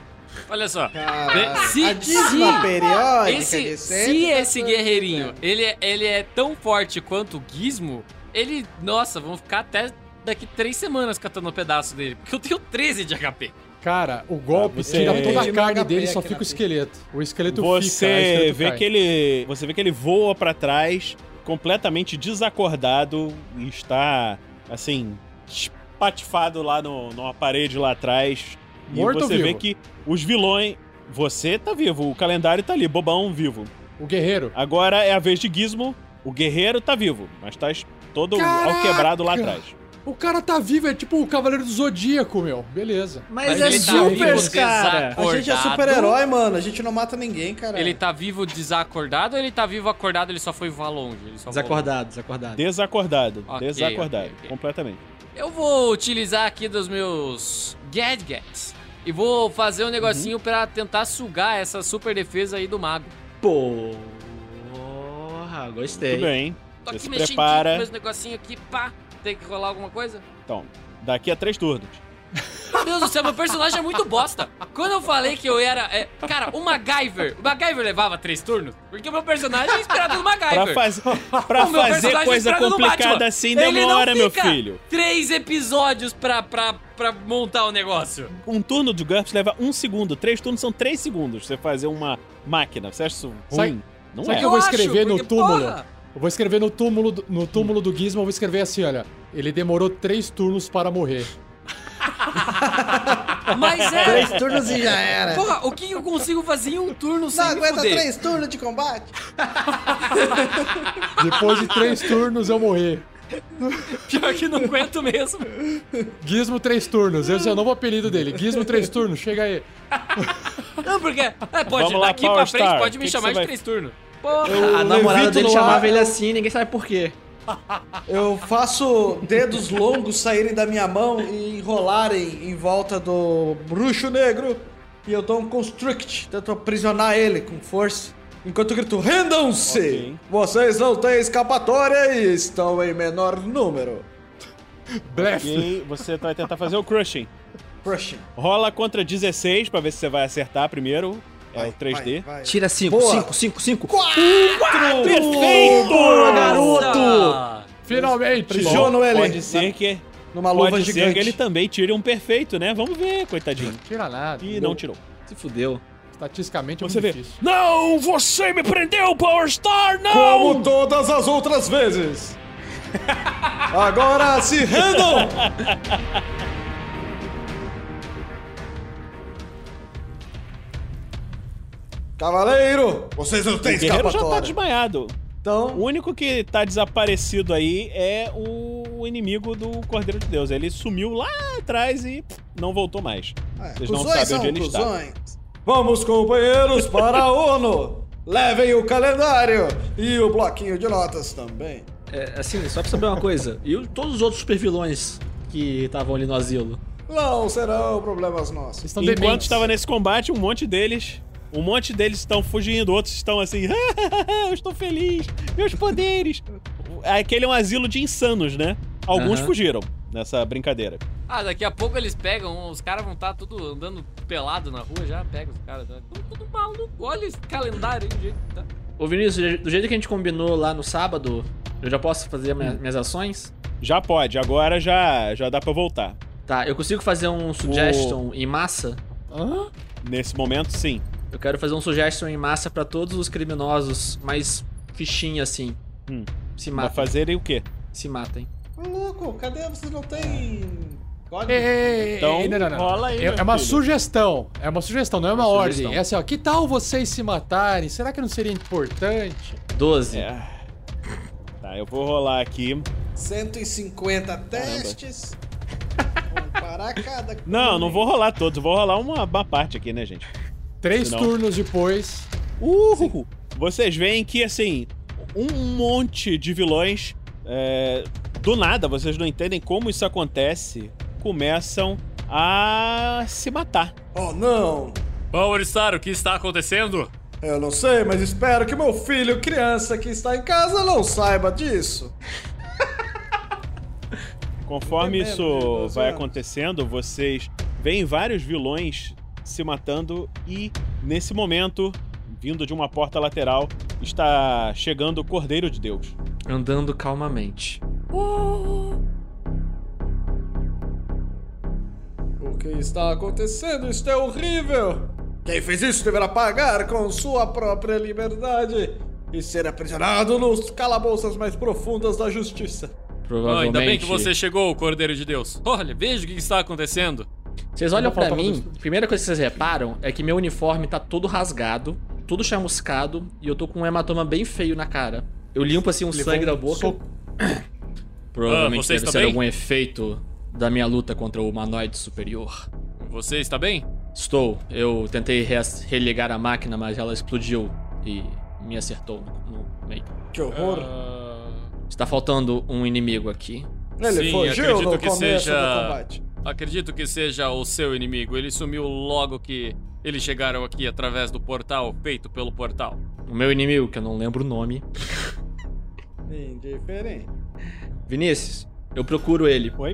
Olha só. Caralho. Se- a dízima se- periódica Esse, de se esse 114. guerreirinho, ele, é- ele é tão forte quanto o Gizmo, ele, nossa, vamos ficar até daqui três semanas catando um pedaço dele. Porque eu tenho 13 de HP. Cara, o golpe Ah, você- tira toda a carne HP dele só aqui fica o esqueleto. O esqueleto fica, aí o Você esqueleto vê cai. que ele, você vê que ele voa pra trás, completamente desacordado e está assim espatifado lá no, numa parede lá atrás. Morto e ou você vê vivo? que os vilões, você tá vivo, o calendário tá ali, bobão vivo. O guerreiro. Agora é a vez de Gizmo, o guerreiro tá vivo, mas tá todo ao Caraca! quebrado lá atrás. O cara tá vivo, é tipo o Cavaleiro do Zodíaco, meu. Beleza. Mas, Mas é tá super, vivo, cara. A gente é super-herói, mano. A gente não mata ninguém, cara. Ele tá vivo desacordado ou ele tá vivo acordado ele só foi voar longe? Ele só voou Desacordado, desacordado. Desacordado, Ok, desacordado, ok, ok. completamente. Eu vou utilizar aqui dos meus gadgets e vou fazer um negocinho pra tentar sugar essa super defesa aí do mago. Porra, gostei. Tudo bem. Tô Você aqui se mexendo prepara. com meus negocinhos aqui, pá. Tem que rolar alguma coisa? Então, daqui a três turnos. Meu Deus do céu, meu personagem é muito bosta. Quando eu falei que eu era. é, cara, o MacGyver. O MacGyver levava três turnos? Porque o meu personagem é inspirado no Pra, MacGyver. faz... pra O meu fazer é coisa no complicada assim Ele demora, meu filho. Três episódios pra, pra, pra montar o negócio. Um turno de GURPS leva um segundo. Três turnos são três segundos. Você fazer uma máquina. Você acha isso ruim? Sabe- Não sabe é. que eu vou acho, escrever no porque, túmulo? porra, Eu vou escrever no túmulo, do- no túmulo do Gizmo, eu vou escrever assim, olha. Ele demorou três turnos para morrer. Mas é. Três turnos e já era. Porra, o que eu consigo fazer em um turno sem não me aguenta fuder? três turnos de combate? Depois de três turnos eu morrer. Pior que não aguento mesmo. Gizmo três turnos, esse é o novo apelido dele. Gizmo três turnos, chega aí. Não, porque. É, pode, Vamos lá, daqui Power pra frente Star. pode me Que que chamar você de vai- três turnos. Porra. A namorada dele chamava ar, ele assim, ninguém sabe por quê. Eu faço dedos longos saírem da minha mão e enrolarem em volta do bruxo negro. E eu dou um constrict, tento aprisionar ele com força. Enquanto eu grito, rendam-se! Ok. Vocês não têm escapatória e estão em menor número. Blefe. E você vai tentar fazer o crushing. Crushing. Rola contra 16 pra ver se você vai acertar primeiro. É Vai, o 3D. vai, vai. Tira 5, Boa. 5, 5, 5. Perfeito! garoto! Finalmente! Tijono ele. Pode ser que Numa luva pode ser gigante. que ele também tire um perfeito, né? Vamos ver, coitadinho. Tira nada. Ih, não tirou. Se fudeu. Estatisticamente é Você muito vê. difícil. Não, você me prendeu, Power Star, não! Como todas as outras vezes. Agora se rendam! Cavaleiro, vocês não têm O guerreiro já tá escapatória. desmaiado. O Então, único que tá desaparecido aí é o inimigo do Cordeiro de Deus. Ele sumiu lá atrás e não voltou mais. é, Vocês não sabem são onde ele está. Vamos, companheiros, para a ONU. Levem o calendário e o bloquinho de notas também. É, assim, só pra saber uma coisa. E o- todos os outros super vilões que estavam ali no asilo? Não serão problemas nossos. Estão Enquanto dementes. estava nesse combate, um monte deles. Um monte deles estão fugindo, outros estão assim. eu estou feliz, meus poderes. Aquele é um asilo de insanos, né? Alguns Aham. fugiram nessa brincadeira. Ah, daqui a pouco eles pegam, os caras vão estar tudo andando pelado na rua, já pega os caras. Tá tudo, tudo maluco. Olha esse calendário aí do jeito que tá. Ô Vinícius, do jeito que a gente combinou lá no sábado, eu já posso fazer minha- minhas ações? Já pode, agora já, já dá pra voltar. Tá, eu consigo fazer um suggestion em massa? Hã? Nesse momento, sim. Eu quero fazer um suggestion em massa pra todos os criminosos, mais fichinha assim. Hum. Se Pra matem. fazerem o quê? Se matem. Ô, louco, cadê? Vocês não têm código? Ei, ei, Então, ei, não, não, não. rola aí, É, é uma filho. sugestão. É uma sugestão, não é uma, Uma ordem. sugestão. É assim, ó. Que tal vocês se matarem? Será que não seria importante? 12. É. Tá, eu vou rolar aqui. 150 testes. Um para cada. Não, não vou rolar todos, vou rolar uma, uma parte aqui, né, gente? Três Não. turnos depois. Uhul! Vocês veem que, assim, um monte de vilões. é, do nada, vocês não entendem como isso acontece. começam a se matar. Oh, não! Power Star, o que está acontecendo? Eu não sei, mas espero que meu filho, criança que está em casa, não saiba disso. Conforme É isso Deus, vai acontecendo, vocês veem vários vilões se matando e, nesse momento, vindo de uma porta lateral, está chegando o Cordeiro de Deus. Andando calmamente. O que está acontecendo? Isto é horrível! Quem fez isso deverá pagar com sua própria liberdade e ser aprisionado nos calabouças mais profundas da justiça. Provavelmente. ainda bem que você chegou, Cordeiro de Deus. Olha, veja o que está acontecendo. Vocês olham faltava mim, a primeira coisa que vocês reparam é que meu uniforme tá todo rasgado, todo chamuscado e eu tô com um hematoma bem feio na cara. Eu limpo assim um Levou sangue um da boca. soco. Provavelmente Ah, deve está ser bem? algum efeito da minha luta contra o humanoide superior. Você está bem? Estou. Eu tentei res- religar a máquina, mas ela explodiu e me acertou no, no meio. Que horror! Ah, Está faltando um inimigo aqui. Ele sim, fugiu acredito no que começo seja- do combate. Acredito que seja o seu inimigo. Ele sumiu logo que eles chegaram aqui através do portal feito pelo portal. O meu inimigo, que eu não lembro o nome. Indiferente. Vinícius, eu procuro ele. Oi?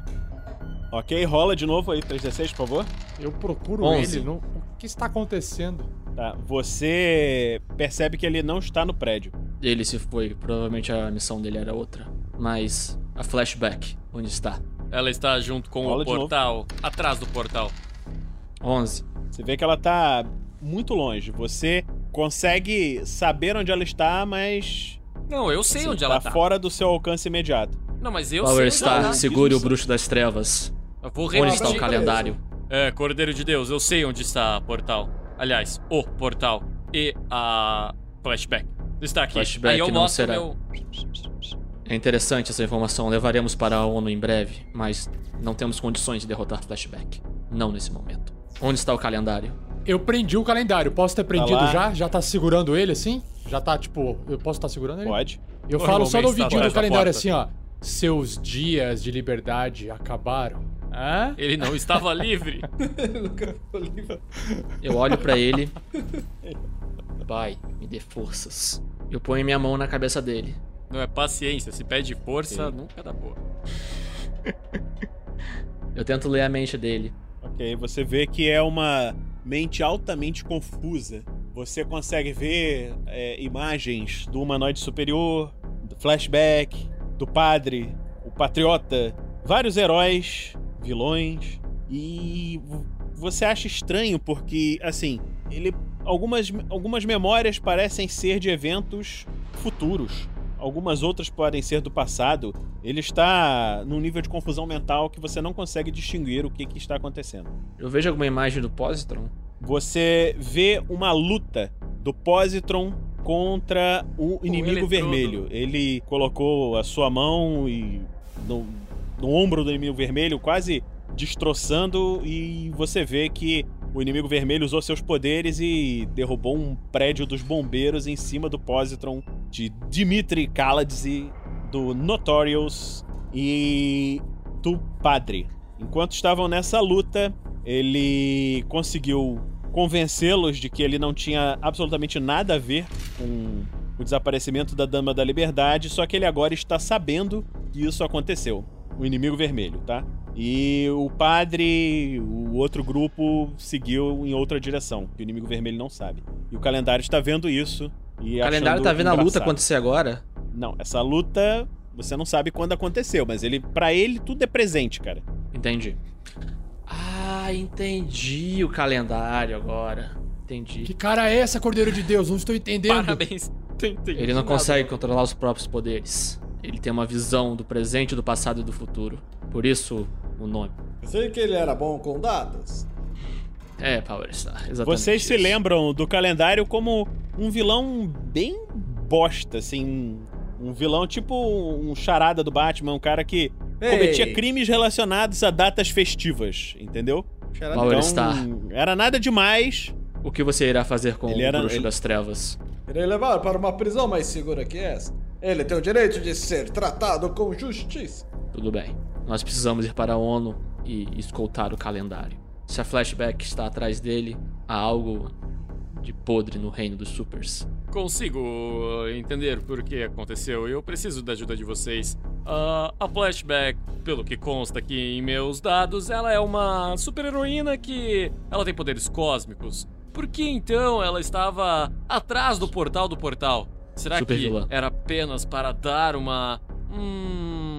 Ok, rola de novo aí, 3d6, por favor. Eu procuro Onze. ele. Não... O que está acontecendo? Tá, você percebe que ele não está no prédio. Ele se foi, provavelmente a missão dele era outra. Mas a flashback, onde está? Ela está junto com Rola o portal, atrás do portal. 11. Você vê que ela tá muito longe. Você consegue saber onde ela está, mas Não, eu sei assim, onde tá ela tá. fora do seu alcance imediato. Não, mas eu Power sei onde ela Star, tá. segure o bruxo das trevas. Eu vou Onde está o calendário? É, Cordeiro de Deus, eu sei onde está o portal. Aliás, o portal e a flashback. Está aqui. Flashback Aí eu não mostro será. meu. É interessante essa informação. Levaremos para a ONU em breve, mas não temos condições de derrotar Flashback. Não nesse momento. Onde está o calendário? Eu prendi o calendário. Posso ter prendido lá. já? Já tá segurando ele assim? Já tá, tipo, eu posso estar segurando ele? Pode. Eu falo só no vidinho do da calendário porta. assim, ó. Seus dias de liberdade acabaram. Hã? Ele não estava livre. Eu olho pra ele. Pai, me dê forças. Eu ponho minha mão na cabeça dele. Não é paciência, se pede força, nunca dá boa. Eu tento ler a mente dele. Ok, você vê que é uma mente altamente confusa. Você consegue ver é, imagens do humanoide superior, do flashback, do padre, o patriota, vários heróis, vilões. E você acha estranho porque, assim, ele. Algumas, algumas memórias parecem ser de eventos futuros. Algumas outras podem ser do passado. Ele está num nível de confusão mental que você não consegue distinguir o que, que está acontecendo. Eu vejo alguma imagem do Positron? Você vê uma luta do Positron contra o inimigo eletrodo. vermelho. Ele colocou a sua mão e no, no ombro do inimigo vermelho, quase destroçando, e você vê que o inimigo vermelho usou seus poderes e derrubou um prédio dos bombeiros em cima do Positron de Dimitri Kaladze, do Notorious e do Padre. Enquanto estavam nessa luta, ele conseguiu convencê-los de que ele não tinha absolutamente nada a ver com o desaparecimento da Dama da Liberdade, só que ele agora está sabendo que isso aconteceu. O inimigo vermelho, tá? E o padre, o outro grupo, seguiu em outra direção, que o inimigo vermelho não sabe. E o calendário está vendo isso. E O calendário achando tá vendo a luta engraçado. acontecer agora? Não, essa luta você não sabe quando aconteceu, mas ele, para ele tudo é presente, cara. Entendi. Ah, entendi o calendário agora. Entendi. Que cara é essa, Cordeiro de Deus? Não estou entendendo. Parabéns. Entendi Ele não nada. consegue controlar os próprios poderes. Ele tem uma visão do presente, do passado e do futuro. Por isso, o nome. Eu sei que ele era bom com dados. É, Power Star. Exatamente. Vocês se isso. lembram do calendário como um vilão bem bosta, assim. Um vilão tipo um charada do Batman, um cara que Ei. cometia crimes relacionados a datas festivas, entendeu? Charada- Power então, Star. era nada demais. O que você irá fazer com Ele o era- Bruxo ele- das Trevas? Irei levar para uma prisão mais segura que esta. Ele tem o direito de ser tratado com justiça. Tudo bem. Nós precisamos ir para a ONU e escoltar o calendário. Se a flashback está atrás dele, há algo de podre no reino dos supers. Consigo uh, entender por que aconteceu. Eu preciso da ajuda de vocês. Ah, a Flashback, pelo que consta aqui em meus dados, ela é uma super-heroína que ela tem poderes cósmicos. Por que então ela estava atrás do portal do portal? Será Super que vilã. era apenas para dar uma hum,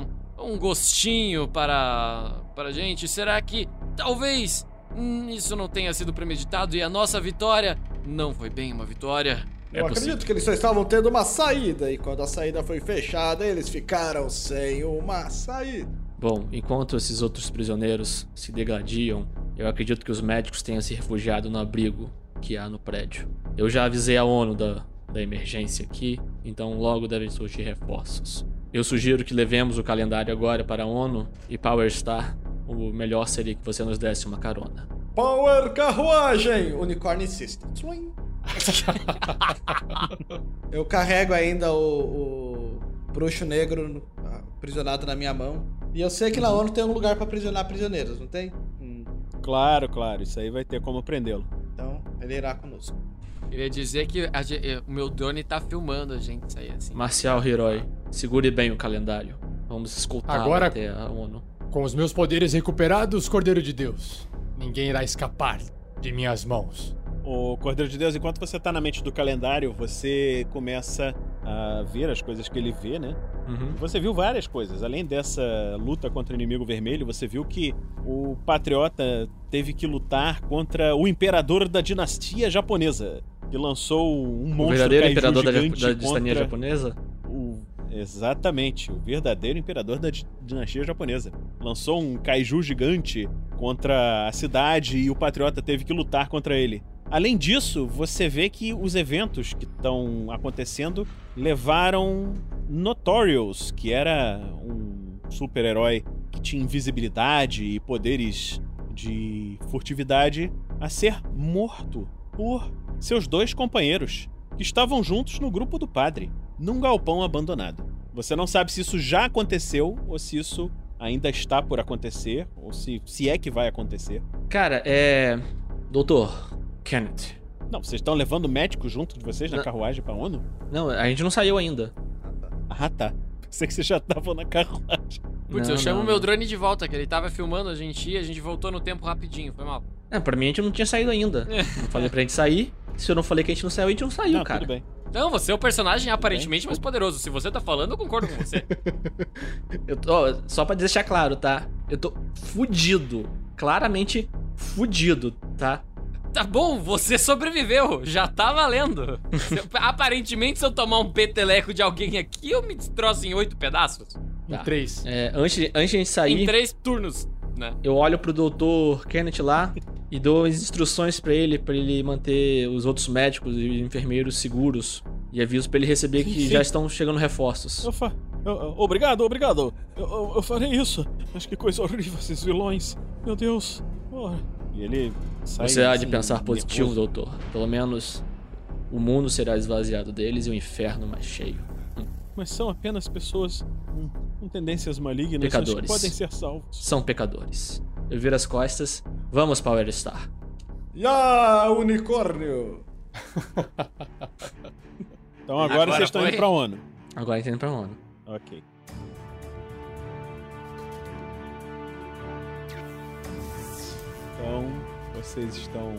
um gostinho para para gente? Será que talvez hum, isso não tenha sido premeditado e a nossa vitória não foi bem uma vitória? Eu é possível. acredito que eles só estavam tendo uma saída e quando a saída foi fechada, eles ficaram sem uma saída. Bom, enquanto esses outros prisioneiros se degladiam, eu acredito que os médicos tenham se refugiado no abrigo que há no prédio. Eu já avisei a ONU da, da emergência aqui, então logo devem surgir reforços. Eu sugiro que levemos o calendário agora para a ONU e Power Star. O melhor seria que você nos desse uma carona. Power Carruagem! Unicórnio insiste. Eu carrego ainda o, o bruxo negro no- aprisionado na minha mão. E eu sei que na ONU tem um lugar pra aprisionar prisioneiros, não tem? Hum, Claro, claro, isso aí vai ter como prendê-lo. então ele irá conosco. Queria dizer que o meu drone tá filmando a gente sair assim. Marcial Hiroi, segure bem o calendário. Vamos escoltá-lo Agora- até a ONU. Com os meus poderes recuperados, Cordeiro de Deus, ninguém irá escapar de minhas mãos. O Cordeiro de Deus, enquanto você tá na mente do calendário, você começa a ver as coisas que ele vê, né? Uhum. Você viu várias coisas. Além dessa luta contra o inimigo vermelho, você viu que o patriota teve que lutar contra o imperador da dinastia japonesa, que lançou um monstro O verdadeiro kaiju imperador da, da contra japonesa? o- Exatamente, o verdadeiro imperador da di- dinastia japonesa. Lançou um kaiju gigante contra a cidade e o patriota teve que lutar contra ele. Além disso, você vê que os eventos que estão acontecendo levaram Notorious, que era um super-herói que tinha invisibilidade e poderes de furtividade, a ser morto por seus dois companheiros, que estavam juntos no grupo do padre, num galpão abandonado. Você não sabe se isso já aconteceu ou se isso ainda está por acontecer, ou se, se é que vai acontecer. Cara, é. Doutor Kenneth. Não, vocês estão levando médico junto de vocês na Não. carruagem pra ONU? Não, a gente não saiu ainda. Ah, tá. Pensei que vocês já estavam na carruagem. Putz, Não, eu chamo não, meu drone de volta, que ele tava filmando a gente e a gente voltou no tempo rapidinho, foi mal. É, pra mim a gente não tinha saído ainda. É. Não falei pra gente sair. Se eu não falei que a gente não saiu, a gente não saiu, não, cara. tudo bem. Não, você é o personagem aparentemente mais poderoso. Se você tá falando, eu concordo com você. Eu tô, ó, só pra deixar claro, tá? Eu tô fudido. Claramente fudido, tá? Tá bom, você sobreviveu, já tá valendo. Eu- aparentemente, se eu tomar um peteleco de alguém aqui, eu me destroço em oito pedaços. Em Tá. três. É, antes, antes de a gente sair, Em três turnos, né? eu olho pro doutor Kenneth lá e dou as instruções pra ele, pra ele manter os outros médicos e enfermeiros seguros. E aviso pra ele receber Sim, que sim. já estão chegando reforços. Eu fa... eu- eu- obrigado, obrigado. Eu, eu- eu farei isso. Mas que coisa horrível esses vilões. Meu Deus. Oh. E ele sai Você há de assim, pensar positivo, doutor. Pelo menos o mundo será esvaziado deles e o inferno mais cheio. Mas são apenas pessoas com, com tendências malignas mas que Pecadores. podem ser salvos. São pecadores. Eu viro as costas. Vamos, Power Star. Ya, unicórnio! Então agora, Agora vocês estão foi? indo pra ONU. Agora entendo pra ONU. Ok. Então, vocês estão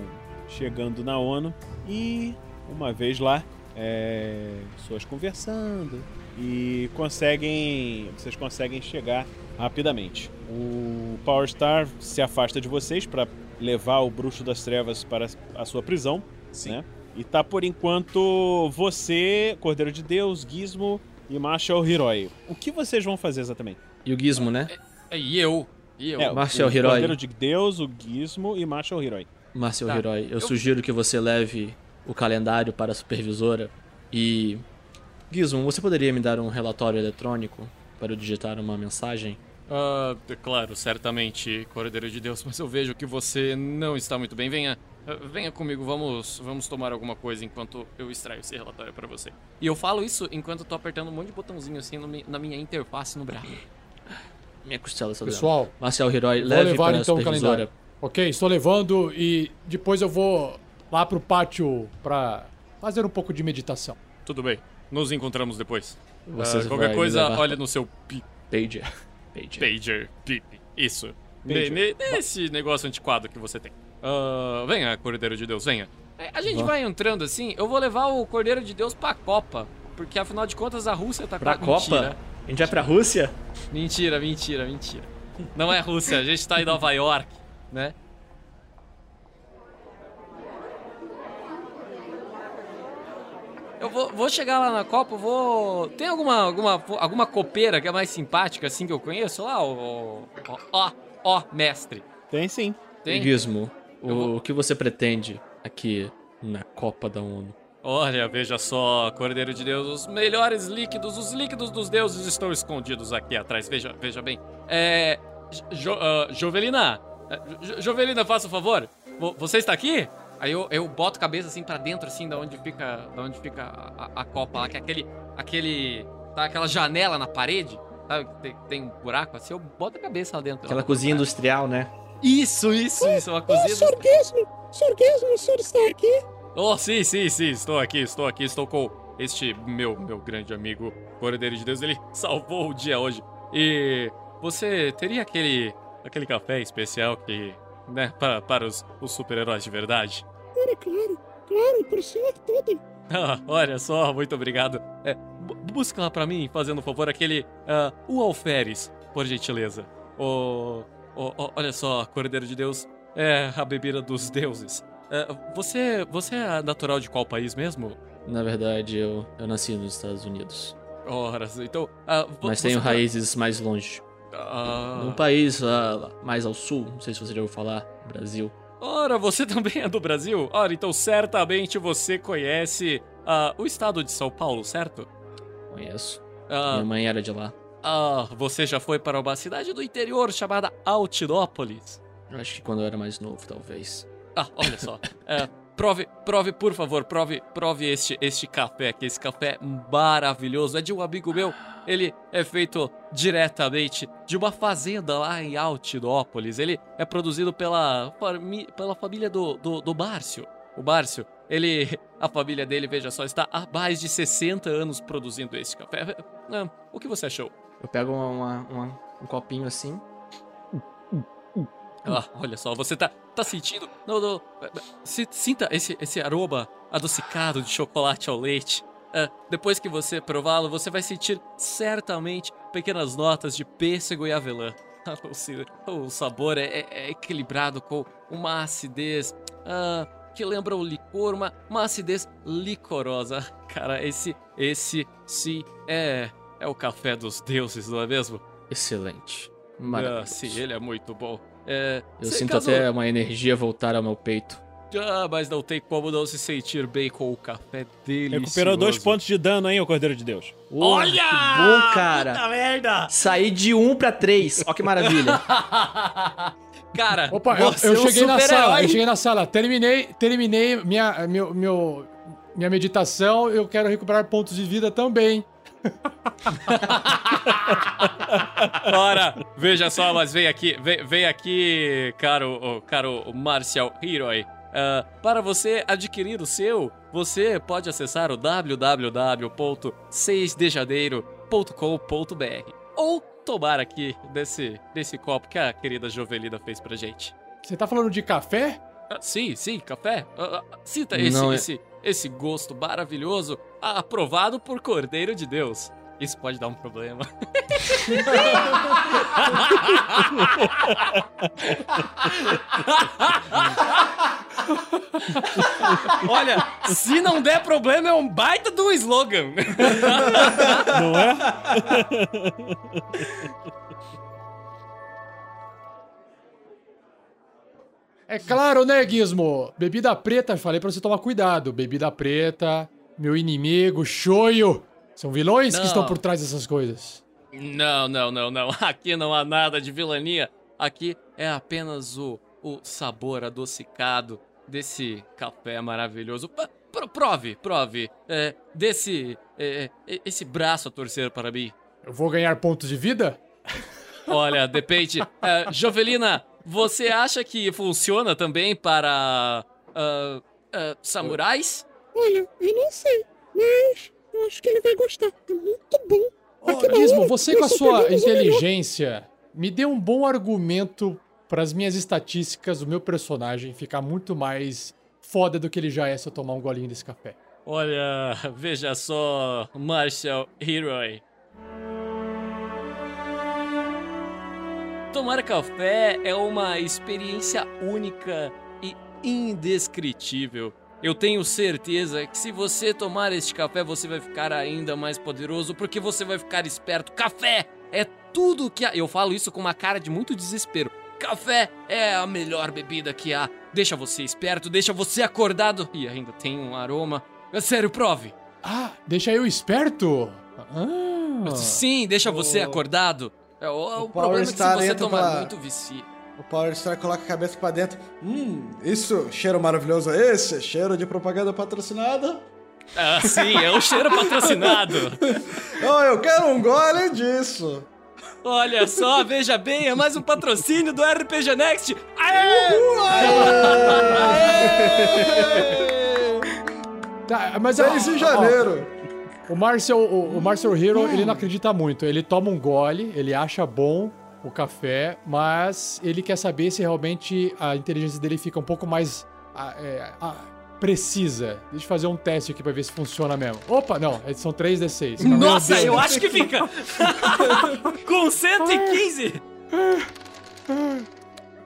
chegando na ONU e, uma vez lá, é, pessoas conversando e conseguem. Vocês conseguem chegar rapidamente. O Power Star se afasta de vocês para levar o Bruxo das Trevas para a sua prisão, né? E tá por enquanto você, Cordeiro de Deus, Gizmo e Marshall Hiroi. O que vocês vão fazer exatamente? E o Gizmo, né? E eu? E eu? É, Marshall o Hiroi. Cordeiro de Deus, o Gizmo e Marshall Hiroi. Marcel Tá. Hiroi, eu, Eu- sugiro que você leve o calendário para a supervisora e. Gizmo, você poderia me dar um relatório eletrônico para eu digitar uma mensagem? Ah, é claro, certamente, Cordeiro de Deus, mas eu vejo que você não está muito bem. Venha, ah, venha comigo, vamos, vamos tomar alguma coisa enquanto eu extraio esse relatório pra você. E eu falo isso enquanto eu tô apertando um monte de botãozinho assim no na minha interface no braço. Minha costela está. Pessoal, Marcel vou leve levar para a então supervisora. calendário. Ok, estou levando e depois eu vou lá pro pátio pra fazer um pouco de meditação. Tudo bem. Nos encontramos depois. Vai qualquer coisa, olha no seu pi- Pager. Pager. pager. Pip. Isso. Ne- Nesse negócio antiquado que você tem. Ah, venha, Cordeiro de Deus, venha. É, A gente vai entrando assim, eu vou levar o Cordeiro de Deus pra Copa. Porque afinal de contas a Rússia tá Pra com Copa? Mentira. A gente vai pra Rússia? Mentira, mentira, mentira. Não é Rússia, a gente tá em Nova York, né? Eu vou, vou chegar lá na Copa, vou. Tem alguma, alguma, alguma copeira que é mais simpática assim que eu conheço lá? Ó, ó, ó, mestre. Tem sim. Tem? Gizmo, o, vou- o que você pretende aqui na Copa da ONU? Olha, veja só, Cordeiro de Deus, os melhores líquidos, os líquidos dos deuses estão escondidos aqui atrás. Veja, veja bem. É. Jo, ah, Jovelina, Jo- Jovelina, faça o favor. Vo- Você está aqui? Aí eu, eu boto a cabeça assim pra dentro, assim, da onde fica, da onde fica a, a- copa lá, que é aquele. aquele. Tá aquela janela na parede, sabe? Que tem, tem um buraco assim, eu boto a cabeça lá dentro. Aquela lá. cozinha industrial, né? Isso, isso, isso, uma cozinha. do- Oh, sim, sim, sim, estou aqui, estou aqui, estou com este meu, meu grande amigo Cordeiro de Deus, ele salvou o dia hoje. E você teria aquele, aquele café especial que, né, para, para os, os super-heróis de verdade? Claro, claro, claro, por sorte tudo. Ah, olha só, muito obrigado. É, bu- busca lá pra mim, fazendo um favor, aquele, ah, o alferes, por gentileza. O, o- o- olha só, Cordeiro de Deus, é a bebida dos deuses. É, você, você é natural de qual país mesmo? Na verdade, eu, eu nasci nos Estados Unidos. Ora, então. vo- Mas tenho tá- raízes mais longe. Ah, Num país ah, mais ao sul, não sei se você já ouviu falar, Brasil. Ora, você também é do Brasil? Ora, então certamente você conhece ah, o estado de São Paulo, certo? Conheço. Ah, Minha mãe era de lá. ah, você já foi para uma cidade do interior chamada Altinópolis? Eu acho que quando eu era mais novo, talvez. Ah, olha só. É, prove, prove, por favor, prove, prove este, este café aqui. Esse café maravilhoso. É de um amigo meu. Ele é feito diretamente de uma fazenda lá em Altinópolis. Ele é produzido pela, pela família do, do, do Márcio. O Márcio, ele. A família dele, veja só, está há mais de 60 anos produzindo este café. Ah, o que você achou? Eu pego uma- uma- um copinho assim. Ah, olha só, você tá, tá sentindo. Não, não. si- Sinta esse, esse aroma adocicado de chocolate ao leite. Ah, depois que você prová-lo, você vai sentir certamente pequenas notas de pêssego e avelã. Ah, o sabor é, é- é equilibrado com uma acidez ah, que lembra o licor, uma, uma acidez licorosa. Cara, esse, esse sim é, é o café dos deuses, não é mesmo? Excelente. Ah, Maravilhoso. sim, ele é muito bom. É, Eu sinto caso- até uma energia voltar ao meu peito. Ah, mas não tem como não se sentir bem com o café delicioso. Recuperou dois pontos de dano, hein, ô Cordeiro de Deus. Olha! Que bom, cara! Puta merda! Saí de 1 pra 3. Ó que maravilha. Cara, Opa, eu, eu é um cheguei na sala, eu cheguei na sala, terminei, terminei minha, meu, meu, minha meditação, eu quero recuperar pontos de vida também. Ora, veja só, mas vem aqui, vem, vem aqui, caro, caro Martial Hiroi. Ah, para você adquirir o seu, você pode acessar o www.6dejaneiro.com.br ou tomar aqui desse, desse copo que a querida Jovelina fez pra gente. Você tá falando de café? Ah, sim, sim, café. Ah, ah, sinta esse, Não é- esse, gosto maravilhoso, aprovado por Cordeiro de Deus. Isso pode dar um problema. Olha, se não der problema, é um baita do slogan. Não é? É claro, né, Gizmo? Bebida preta, falei pra você tomar cuidado. Bebida preta, meu inimigo, Shoyo. São vilões Não. que estão por trás dessas coisas. Não, não, não, não. Aqui não há nada de vilania. Aqui é apenas o, o sabor adocicado desse café maravilhoso. Pro- Prove, prove. É, desse. é, é, esse braço a torcer para mim. Eu vou ganhar pontos de vida? Olha, depende. É, Jovelina, você acha que funciona também para ah, ah, samurais? Olha, eu não sei, mas eu acho que ele vai gostar. É muito bom. Gizmo, hora, você com a sua inteligência me dê um bom argumento para as minhas estatísticas, o meu personagem ficar muito mais foda do que ele já é se eu tomar um golinho desse café. Olha, veja só, Marshall Heroy. Tomar café é uma experiência única e indescritível. Eu tenho certeza que se você tomar este café, você vai ficar ainda mais poderoso, porque você vai ficar esperto. Café é tudo que há. Eu falo isso com uma cara de muito desespero. Café é a melhor bebida que há. Deixa você esperto, deixa você acordado e ainda tem um aroma. É sério, prove. Ah, deixa eu esperto? Ah. Sim, deixa você acordado. É, o, o Power problema é que se Star você entra tomar pela- muito vicia. O Power Star coloca a cabeça pra dentro. Hum, isso, cheiro maravilhoso é esse? Cheiro de propaganda patrocinada? Ah, sim, é o cheiro patrocinado. Oh, eu quero um gole disso. Olha só, veja bem, é mais um patrocínio do RPG Next. Aê! Tá, mas 6 ó, de ó, janeiro. O Marcel, o, o Marcel Hero, ele não acredita muito. Ele toma um gole, ele acha bom o café, mas ele quer saber se realmente a inteligência dele fica um pouco mais é, precisa. Deixa eu fazer um teste aqui pra ver se funciona mesmo. Opa, não, é- são 3d6. Meu Nossa, eu acho que fica com 115.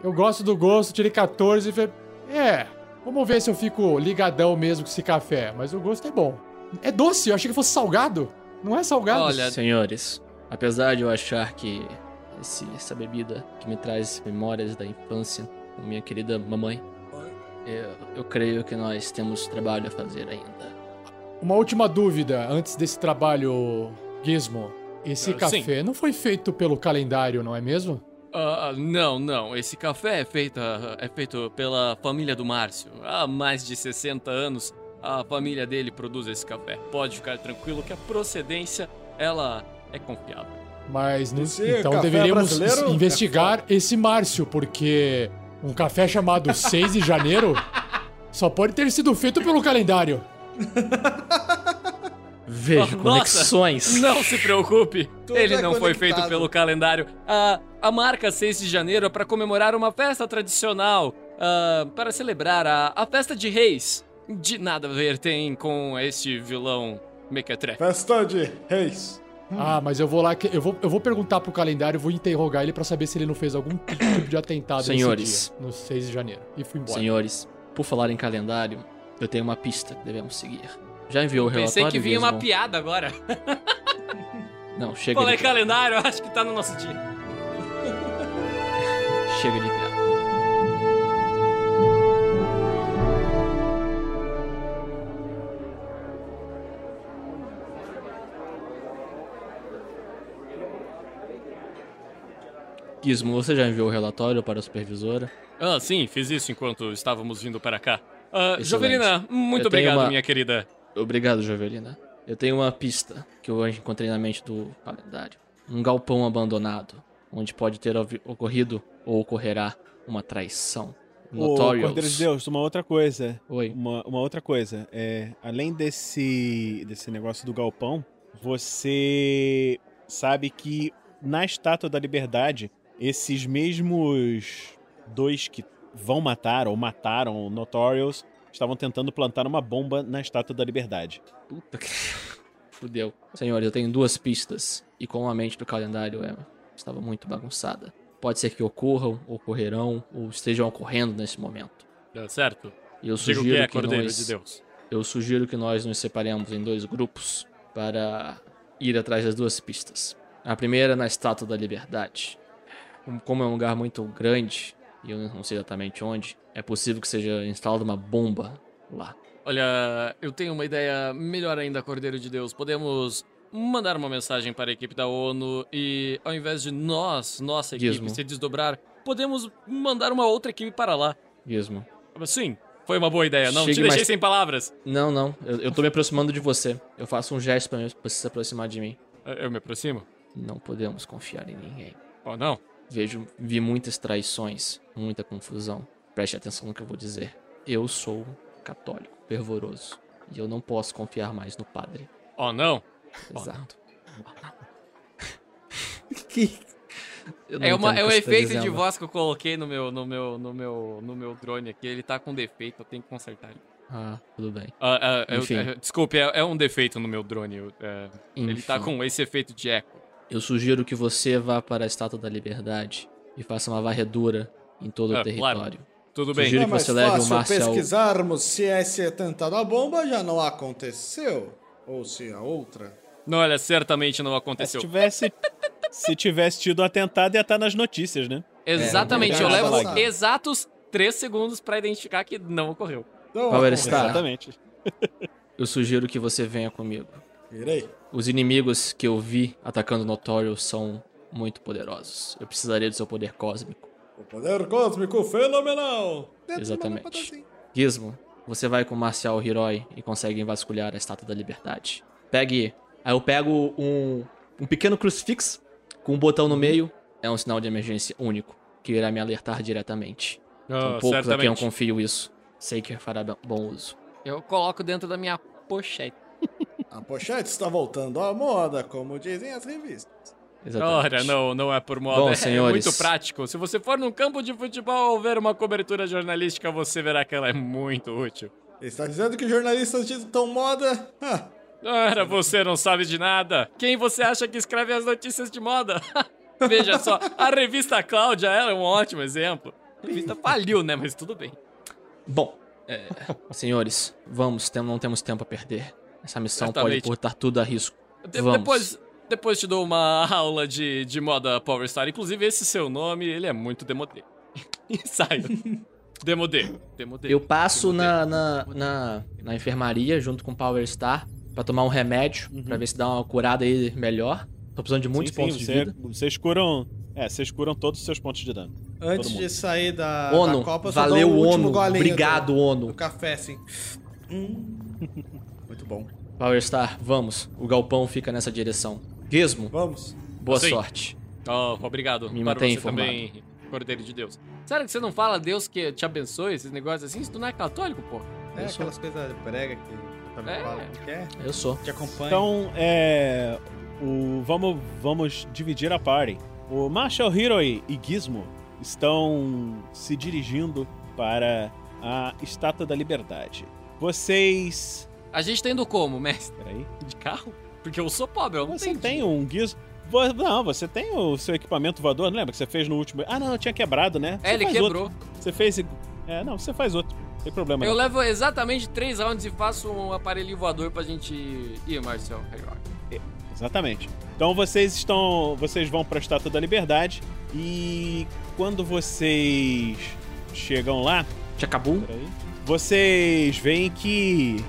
Eu gosto do gosto, tirei 14 e falei, é, vamos ver se eu fico ligadão mesmo com esse café. Mas o gosto é bom. É doce, eu achei que fosse salgado. Não é salgado? Olha, Senhores, apesar de eu achar que esse- essa bebida que me traz memórias da infância com minha querida mamãe, eu, eu creio que nós temos trabalho a fazer ainda. Uma última dúvida antes desse trabalho, Gizmo. Esse sim. café não foi feito pelo calendário, não é mesmo? Ah, não, não. Esse café é feito, é feito pela família do Márcio. Há mais de 60 anos, a família dele produz esse café. Pode ficar tranquilo que a procedência, ela é confiável. Mas não- Esse então deveríamos brasileiro investigar esse Márcio, porque um café chamado 6 de janeiro só pode ter sido feito pelo calendário. Vejo Oh, conexões. Não se preocupe, Tudo ele é não foi conectado. feito pelo calendário. A, a marca 6 de janeiro é para comemorar uma festa tradicional, ah, para celebrar a, a festa de reis. De nada a ver tem com este vilão mequetrefe. Festa de reis. Ah, mas eu vou lá, que- eu vou, eu vou perguntar pro calendário, vou interrogar ele pra saber se ele não fez algum tipo de atentado Senhores. nesse dia, no 6 de janeiro. E fui embora. Senhores, por falar em calendário, eu tenho uma pista que devemos seguir. Já enviou o relatório? Pensei que vinha uma piada agora. Não, chega Falei de, calendário, acho que tá no nosso dia. chega de piada. Gizmo, você já enviou o relatório para a supervisora? Ah, sim, fiz isso enquanto estávamos vindo para cá. Ah, Excelente. Jovelina, muito Eu obrigado, uma- minha querida. Obrigado, Jovelina. Eu tenho uma pista que eu encontrei na mente do calendário. Um galpão abandonado, onde pode ter ocorrido ou ocorrerá uma traição. Ô, Notorious. Cordeiro de Deus, uma outra coisa. Oi. Uma, uma outra coisa. É, além desse, desse negócio do galpão, você sabe que na Estátua da Liberdade, esses mesmos dois que vão matar ou mataram o Notorious estavam tentando plantar uma bomba na Estátua da Liberdade. Puta que. Fudeu. Senhores, eu tenho duas pistas. E como a mente do calendário é, estava muito bagunçada. Pode ser que ocorram, ocorrerão, ou estejam ocorrendo nesse momento. Certo? E eu sugiro que é, que Cordeiro nós... de Deus. Eu sugiro que nós nos separemos em dois grupos para ir atrás das duas pistas. A primeira na Estátua da Liberdade. Como- é um lugar muito grande, e eu não sei exatamente onde, é possível que seja instalada uma bomba lá. Olha, eu tenho uma ideia melhor ainda, Cordeiro de Deus. Podemos mandar uma mensagem para a equipe da ONU e, ao invés de nós, nossa equipe, Gizmo. se desdobrar, podemos mandar uma outra equipe para lá. Gizmo. Sim, foi uma boa ideia. Não Chegue te deixei mais- sem palavras. Não, não. Eu, eu tô me aproximando de você. Eu faço um gesto pra você se aproximar de mim. Eu me aproximo? Não podemos confiar em ninguém. Oh, não. Vejo, vi muitas traições, muita confusão. Preste atenção no que eu vou dizer. Eu sou católico, fervoroso. E eu não posso confiar mais no padre. Oh, não. Exato. Que... Eu não É, uma, é o que tá efeito de voz que eu coloquei no meu, no meu, no meu, no meu drone aqui. Ele tá com defeito, eu tenho que consertar ele. Ah, tudo bem. Ah, ah, eu- Enfim. é, desculpe, é, é um defeito no meu drone. eu, é, ele tá Enfim. com esse efeito de eco. Eu sugiro que você vá para a Estátua da Liberdade e faça uma varredura em todo Ah, o território. claro. Tudo bem. Sugiro É que você leve o Marcel. pesquisarmos se esse atentado à bomba já não aconteceu. Ou se a outra. Não, olha, certamente não Se aconteceu. tivesse, se tivesse tido o atentado, ia estar nas notícias, né? Exatamente, É, eu não levo exatos 3 segundos pra identificar que não ocorreu. Então, Power Star. Exatamente. Eu sugiro que você venha comigo. Irei. Os inimigos que eu vi atacando o Notorious são muito poderosos. Eu precisaria do seu poder cósmico. O poder cósmico fenomenal. Exatamente. assim. Gizmo, você vai com o Marcial Hiroi e consegue vasculhar a Estátua da Liberdade. Pegue. Aí eu pego um, um pequeno crucifixo com um botão no meio. É um sinal de emergência único, que irá me alertar diretamente. São Ah, poucos a quem eu certamente. confio isso. Sei que fará bom uso. Eu coloco dentro da minha pochete. A pochete está voltando à moda, como dizem as revistas. Exatamente. Ora, não, não é por moda. Bom, é senhores. muito prático. Se você for num campo de futebol ver uma cobertura jornalística, você verá que ela é muito útil. Está dizendo que jornalistas ditam moda? Ah, Ora, você não sabe de nada. Quem você acha que escreve as notícias de moda? Veja só, a revista Cláudia era um ótimo exemplo. A revista faliu, né? Mas tudo bem. Bom, é, senhores, vamos, não temos tempo a perder. Essa missão pode Certamente. botar tudo a risco. De- Vamos. depois, depois te dou uma aula de, de moda Power Star. Inclusive, esse seu nome, ele é muito demodê. Ensaio. demodê. Demodê. Eu passo Demodê. na, na, na, na enfermaria junto com o Power Star pra tomar um remédio, pra ver se dá uma curada aí melhor. Tô precisando de muitos Sim, pontos sim, de vida. Vocês curam. É, vocês curam todos os seus pontos de dano. antes de sair da, ONU, da Copa, eu só valeu dou o último ONU, obrigado do, ONU. do café, assim. Hum. Muito bom. Power Star, vamos. O galpão fica nessa direção. Gizmo, Vamos. boa Sim. sorte. Oh, obrigado. Me para mantém você também, Cordeiro de Deus. Sério que você não fala Deus que te abençoe, esses negócios assim? Se tu não é católico, pô. É Eu sou- aquelas coisas brega que também É. fala que quer. Eu sou. Te acompanha. Então, é. O, vamos, vamos dividir a party. O Marshall Hiroi e Gizmo estão se dirigindo para a Estátua da Liberdade. Vocês. A gente tá indo como, mestre? Peraí. De carro? Porque eu sou pobre, eu não Você tem um. Vo- Não, você tem o seu equipamento voador, não lembra que você fez no último. Ah, não, tinha quebrado, né? É, Você ele quebrou. outro. Você fez. É, não, você faz outro. Não tem problema. Eu não. levo exatamente três rounds e faço um aparelho voador pra gente ir, Marcel. Exatamente. Então vocês estão. Vocês vão para a Estátua da Liberdade e quando vocês chegam lá, Já acabou? vocês veem que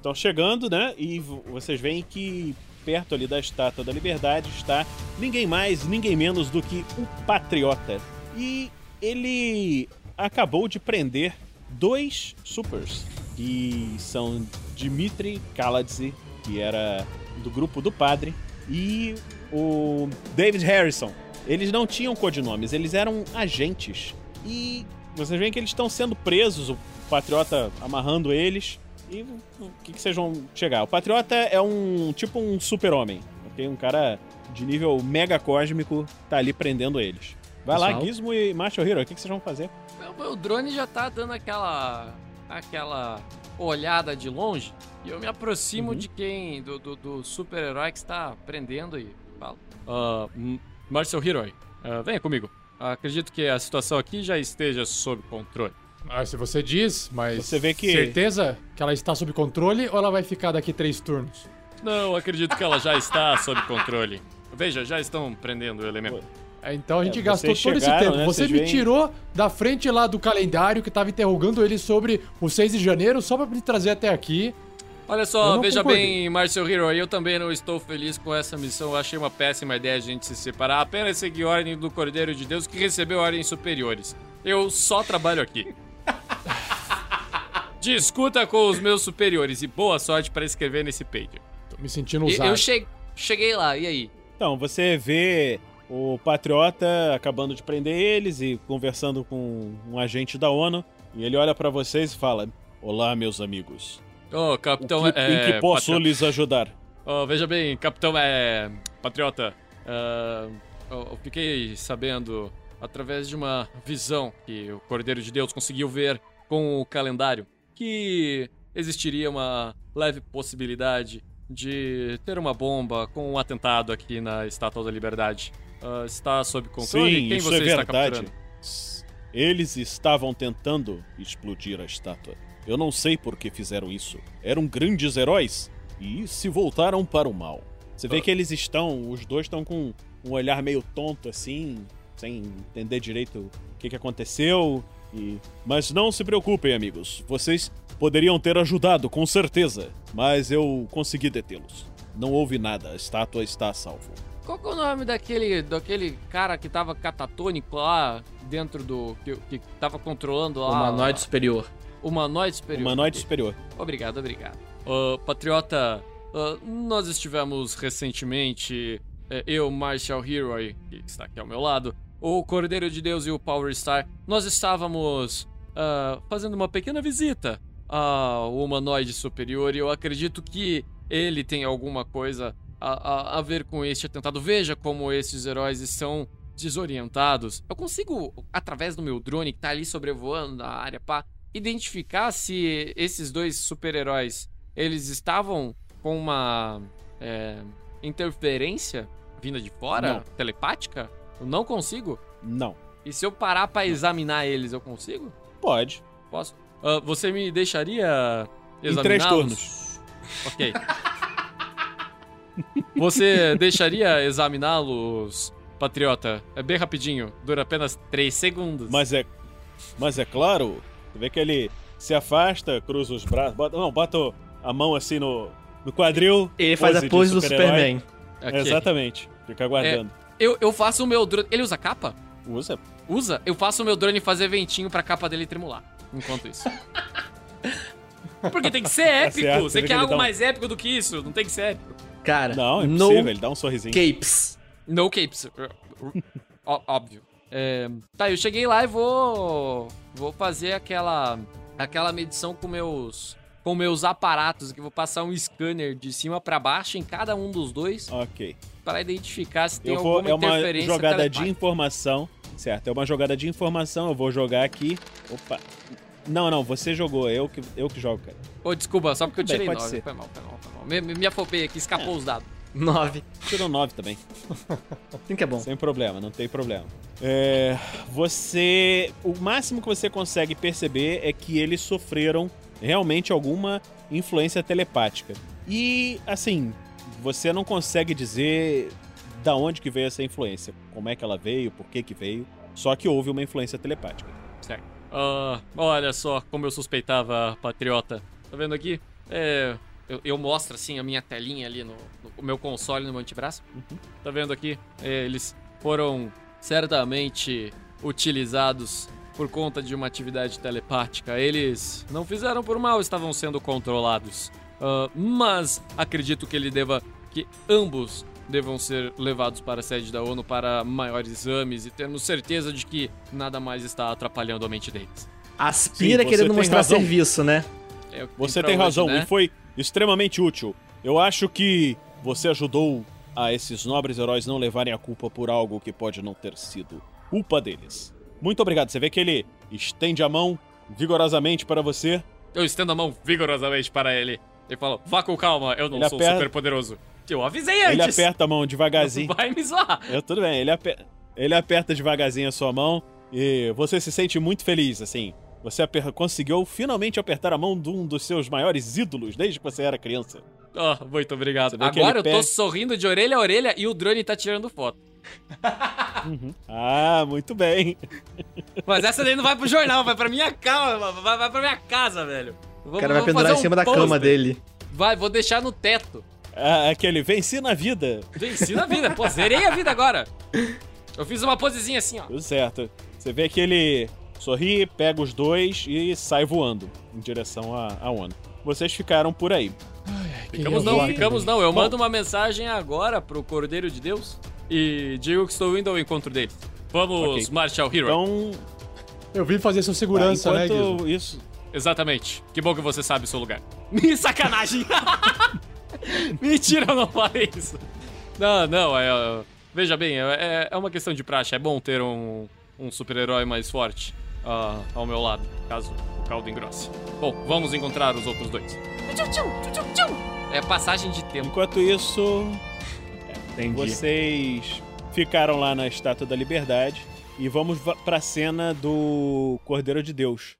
estão chegando, né? E vo- vocês veem que perto ali da Estátua da Liberdade está ninguém mais, ninguém menos do que o Patriota. E ele acabou de prender dois supers, que são Dmitry Kaladze, que era do grupo do padre, e o David Harrison. Eles não tinham codinomes, eles eram agentes. E vocês veem que eles estão sendo presos, o Patriota amarrando eles. E o que, que vocês vão chegar? O Patriota é um tipo um super-homem, ok? Um cara de nível mega cósmico tá ali prendendo eles. Vai lá, Pessoal. Gizmo e Marshall Hero, o que, que vocês vão fazer? O, o drone já tá dando aquela. aquela olhada de longe. E eu me aproximo Uhum. de quem. do, do, do super-herói que está prendendo e falo. Ah, M- Marcel Hiroi, ah, venha comigo. Acredito que a situação aqui já esteja sob controle. Ah, se você diz, mas. Você vê que- Certeza que ela está sob controle ou ela vai ficar daqui três turnos? Não, acredito que ela já está sob controle. Veja, já estão prendendo o elemento. É, Então a gente É, gastou todo esse tempo. né? Você Vocês me veem- tirou da frente lá do calendário que tava interrogando ele sobre o 6 de janeiro só pra me trazer até aqui. Olha só, veja concordei. bem, Marcel Hero, eu também não estou feliz com essa missão. Eu achei uma péssima ideia a gente se separar, apenas seguir a ordem do Cordeiro de Deus que recebeu ordens superiores. Eu só trabalho aqui. Discuta com os meus superiores e boa sorte para escrever nesse pager. Tô me sentindo usado. eu che- cheguei lá, e aí? Então, você vê o Patriota acabando de prender eles e conversando com um agente da ONU. E ele olha pra vocês e fala: Olá, meus amigos. Ô, O capitão, que- é... em que posso patriota- lhes ajudar? Ó, veja bem, capitão é. Patriota. eu eu fiquei sabendo, através de uma visão que o Cordeiro de Deus conseguiu ver com o calendário, que existiria uma leve possibilidade de ter uma bomba com um atentado aqui na Estátua da Liberdade. Ah, está sob controle? Sim, Quem isso você é está verdade. capturando? Eles estavam tentando explodir a estátua. Eu não sei por que fizeram isso. Eram grandes heróis e se voltaram para o mal. Você vê Ah. que eles estão, os dois estão com um olhar meio tonto assim, sem entender direito o que, que aconteceu. E... Mas não se preocupem, amigos. Vocês poderiam ter ajudado, com certeza. Mas eu consegui detê-los. Não houve nada, a estátua está a salvo. Qual que é o nome daquele, daquele cara que tava catatônico lá dentro do. que, que tava controlando lá? Humanoide superior. Humanoide superior. Humanoide superior. Obrigado, obrigado. Ô, Patriota, ah, nós estivemos recentemente, eh, eu, Marshall Hero, que está aqui ao meu lado, o Cordeiro de Deus e o Power Star, nós estávamos ah, fazendo uma pequena visita ao humanoide superior e eu acredito que ele tem alguma coisa a, a- a ver com este atentado. Veja como esses heróis estão desorientados. Eu consigo, através do meu drone que tá ali sobrevoando a área, pá, identificar se esses dois super-heróis eles estavam com uma é, interferência vinda de fora, Não. telepática? Eu não consigo. Não. E se eu parar pra examinar eles, eu consigo? Pode. Posso? Ah, você me deixaria Em três examiná-los? Ok. Você deixaria examiná-los, patriota? É bem rapidinho, dura apenas 3 segundos. Mas é. Mas é claro. Você vê que ele se afasta, cruza os braços. Bota, não, bota a mão assim no, no quadril. Ele faz a pose do. Superman. Ok. Exatamente. Fica aguardando. Eu, eu faço o meu drone. Ele usa capa? Usa. Usa? Eu faço o meu drone fazer ventinho pra capa dele tremular. Enquanto isso. Porque tem que ser épico. certo, Você quer que algo um- mais épico do que isso? Não tem que ser épico. Cara, Não, é no impossível. Ele dá um sorrisinho. capes. No capes. Ó- Óbvio. É, tá, eu cheguei lá e vou. Vou fazer aquela. Aquela medição com meus. Com meus aparatos, que eu vou passar um scanner de cima pra baixo em cada um dos dois Ok. para identificar se tem Eu vou. alguma É uma jogada de telepática. informação. Certo, é uma jogada de informação. Eu vou jogar aqui. Opa. Não, não, você jogou. Eu que, eu que jogo, cara. Ô, desculpa, só porque eu Tudo bem, tirei pode 9. ser. Foi mal, foi mal, foi mal. Me, me, me afobei aqui, escapou os dados. 9. Tirou 9 também. Assim que é bom. Sem problema, não tem problema. É, você. O máximo que você consegue perceber é que eles sofreram realmente alguma influência telepática. E, assim, você não consegue dizer da onde que veio essa influência. Como é que ela veio, por que que veio. Só que houve uma influência telepática. Certo. Ah, olha só como eu suspeitava, patriota. Tá vendo aqui? É. Eu, eu mostro assim a minha telinha ali no, no o meu console no meu antebraço. Tá vendo aqui? Eles foram certamente utilizados por conta de uma atividade telepática. Eles não fizeram por mal, estavam sendo controlados. Ah, mas acredito que ele deva. que ambos devam ser levados para a sede da ONU para maiores exames e termos certeza de que nada mais está atrapalhando a mente deles. Aspira Sim, querendo mostrar razão. serviço, né? É Você tem razão, né? e foi extremamente útil. Eu acho que você ajudou a esses nobres heróis não levarem a culpa por algo que pode não ter sido culpa deles. Muito obrigado. Você vê que ele estende a mão vigorosamente para você. Eu estendo a mão vigorosamente para ele e falo: vá com calma, eu não Ele sou aperta- super poderoso. Eu avisei Ele antes. aperta a mão devagarzinho. Vai me zoar. Eu, tudo bem, ele, aper- ele aperta devagarzinho a sua mão e você se sente muito feliz, assim. Você aper- conseguiu finalmente apertar a mão de um dos seus maiores ídolos desde que você era criança. Oh, muito obrigado. Agora eu ele tô sorrindo de orelha a orelha e o drone tá tirando foto. Ah, muito bem. Mas essa daí não vai pro jornal, vai pra minha casa, vai, vai pra minha casa, velho. O cara vai pendurar em cima da cama dele. Vai, vou deixar no teto. Ah, aquele venci na vida. Venci na vida, pô, zerei a vida agora. Eu fiz uma posezinha assim, ó. Tudo certo. Você vê que ele sorri, pega os dois e sai voando em direção à, à ONU. Vocês ficaram por aí. Ficamos não, ficamos não. Eu mando uma mensagem agora pro Cordeiro de Deus. e digo que estou indo ao encontro deles. Vamos, Ok. Marshall Hero. Então, Eu vim fazer sua segurança, né, enquanto Guizo? isso. Exatamente. Que bom que você sabe o seu lugar. Me sacanagem! Mentira, eu não falei isso. Não, não, é. é, Veja bem, é, é uma questão de praxe. É bom ter um, um super-herói mais forte ah, ao meu lado, caso o caldo engrosse. Bom, vamos encontrar os outros dois. É passagem de tempo. Enquanto isso, Entendi. vocês ficaram lá na Estátua da Liberdade e vamos va- pra cena do Cordeiro de Deus.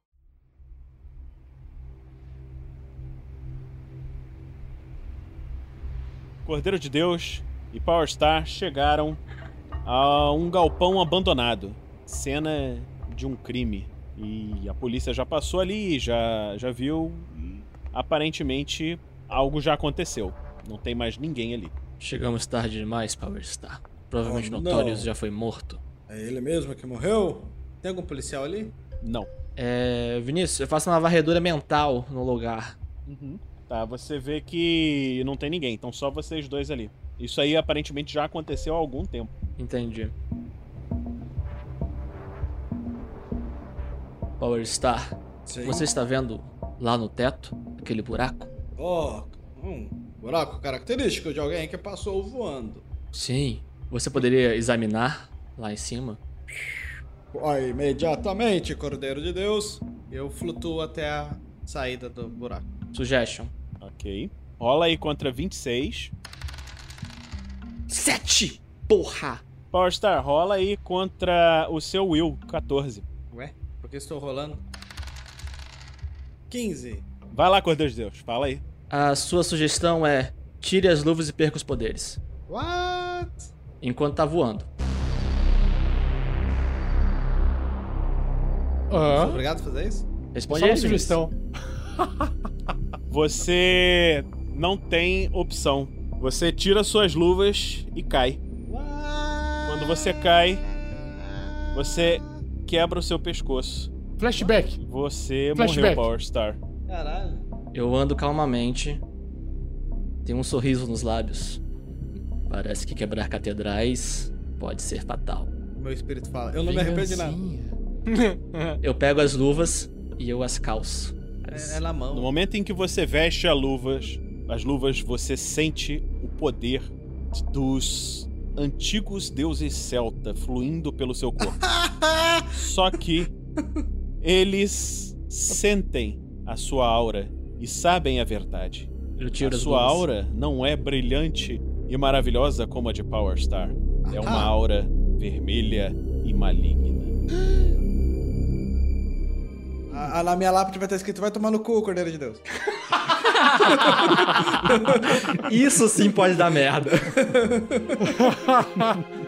Cordeiro de Deus e Power Star chegaram a um galpão abandonado. Cena de um crime. E a polícia já passou ali, já, já viu. e Aparentemente, algo já aconteceu. Não tem mais ninguém ali. Chegamos tarde demais, Power Star. Provavelmente Oh, Notorious já foi morto. É ele mesmo que morreu? Tem algum policial ali? Não. É, Vinícius, eu faço uma varredura mental no lugar. Tá, você vê que não tem ninguém, então só vocês dois ali. Isso aí aparentemente já aconteceu há algum tempo. Entendi. Power Star, Sim. você está vendo lá no teto aquele buraco? Oh, um buraco característico de alguém que passou voando. Sim. Você poderia examinar lá em cima? Ó, imediatamente, Cordeiro de Deus, eu flutuo até a saída do buraco. Suggestion. Ok. Rola aí contra 26. Sete! Porra! Power Star, rola aí contra o seu Will, 14. Ué, por que estou rolando? 15. Vai lá, Cordeiro de Deus, fala aí. A sua sugestão é tire as luvas e perca os poderes. What? Enquanto tá voando. Aham. obrigado a fazer isso? Responde Só uma aí, sugestão. Você não tem opção. Você tira suas luvas e cai. Quando você cai, você quebra o seu pescoço. Flashback. Você Flashback. morreu, Power Star. Caralho. Eu ando calmamente. Tenho um sorriso nos lábios. Parece que quebrar catedrais pode ser fatal. Meu espírito fala. Eu não me arrependo de nada. Eu pego as luvas e eu as calço. É, é na mão. No momento em que você veste as luvas, as luvas, você sente o poder dos antigos deuses celta fluindo pelo seu corpo. Só que eles sentem a sua aura e sabem a verdade. Eu tiro a sua aura não é brilhante e maravilhosa como a de Power Star. É uma Ah. aura vermelha e maligna. A- na minha lápide vai estar escrito: vai tomar no cu, Cordeiro de Deus. Isso sim pode dar merda.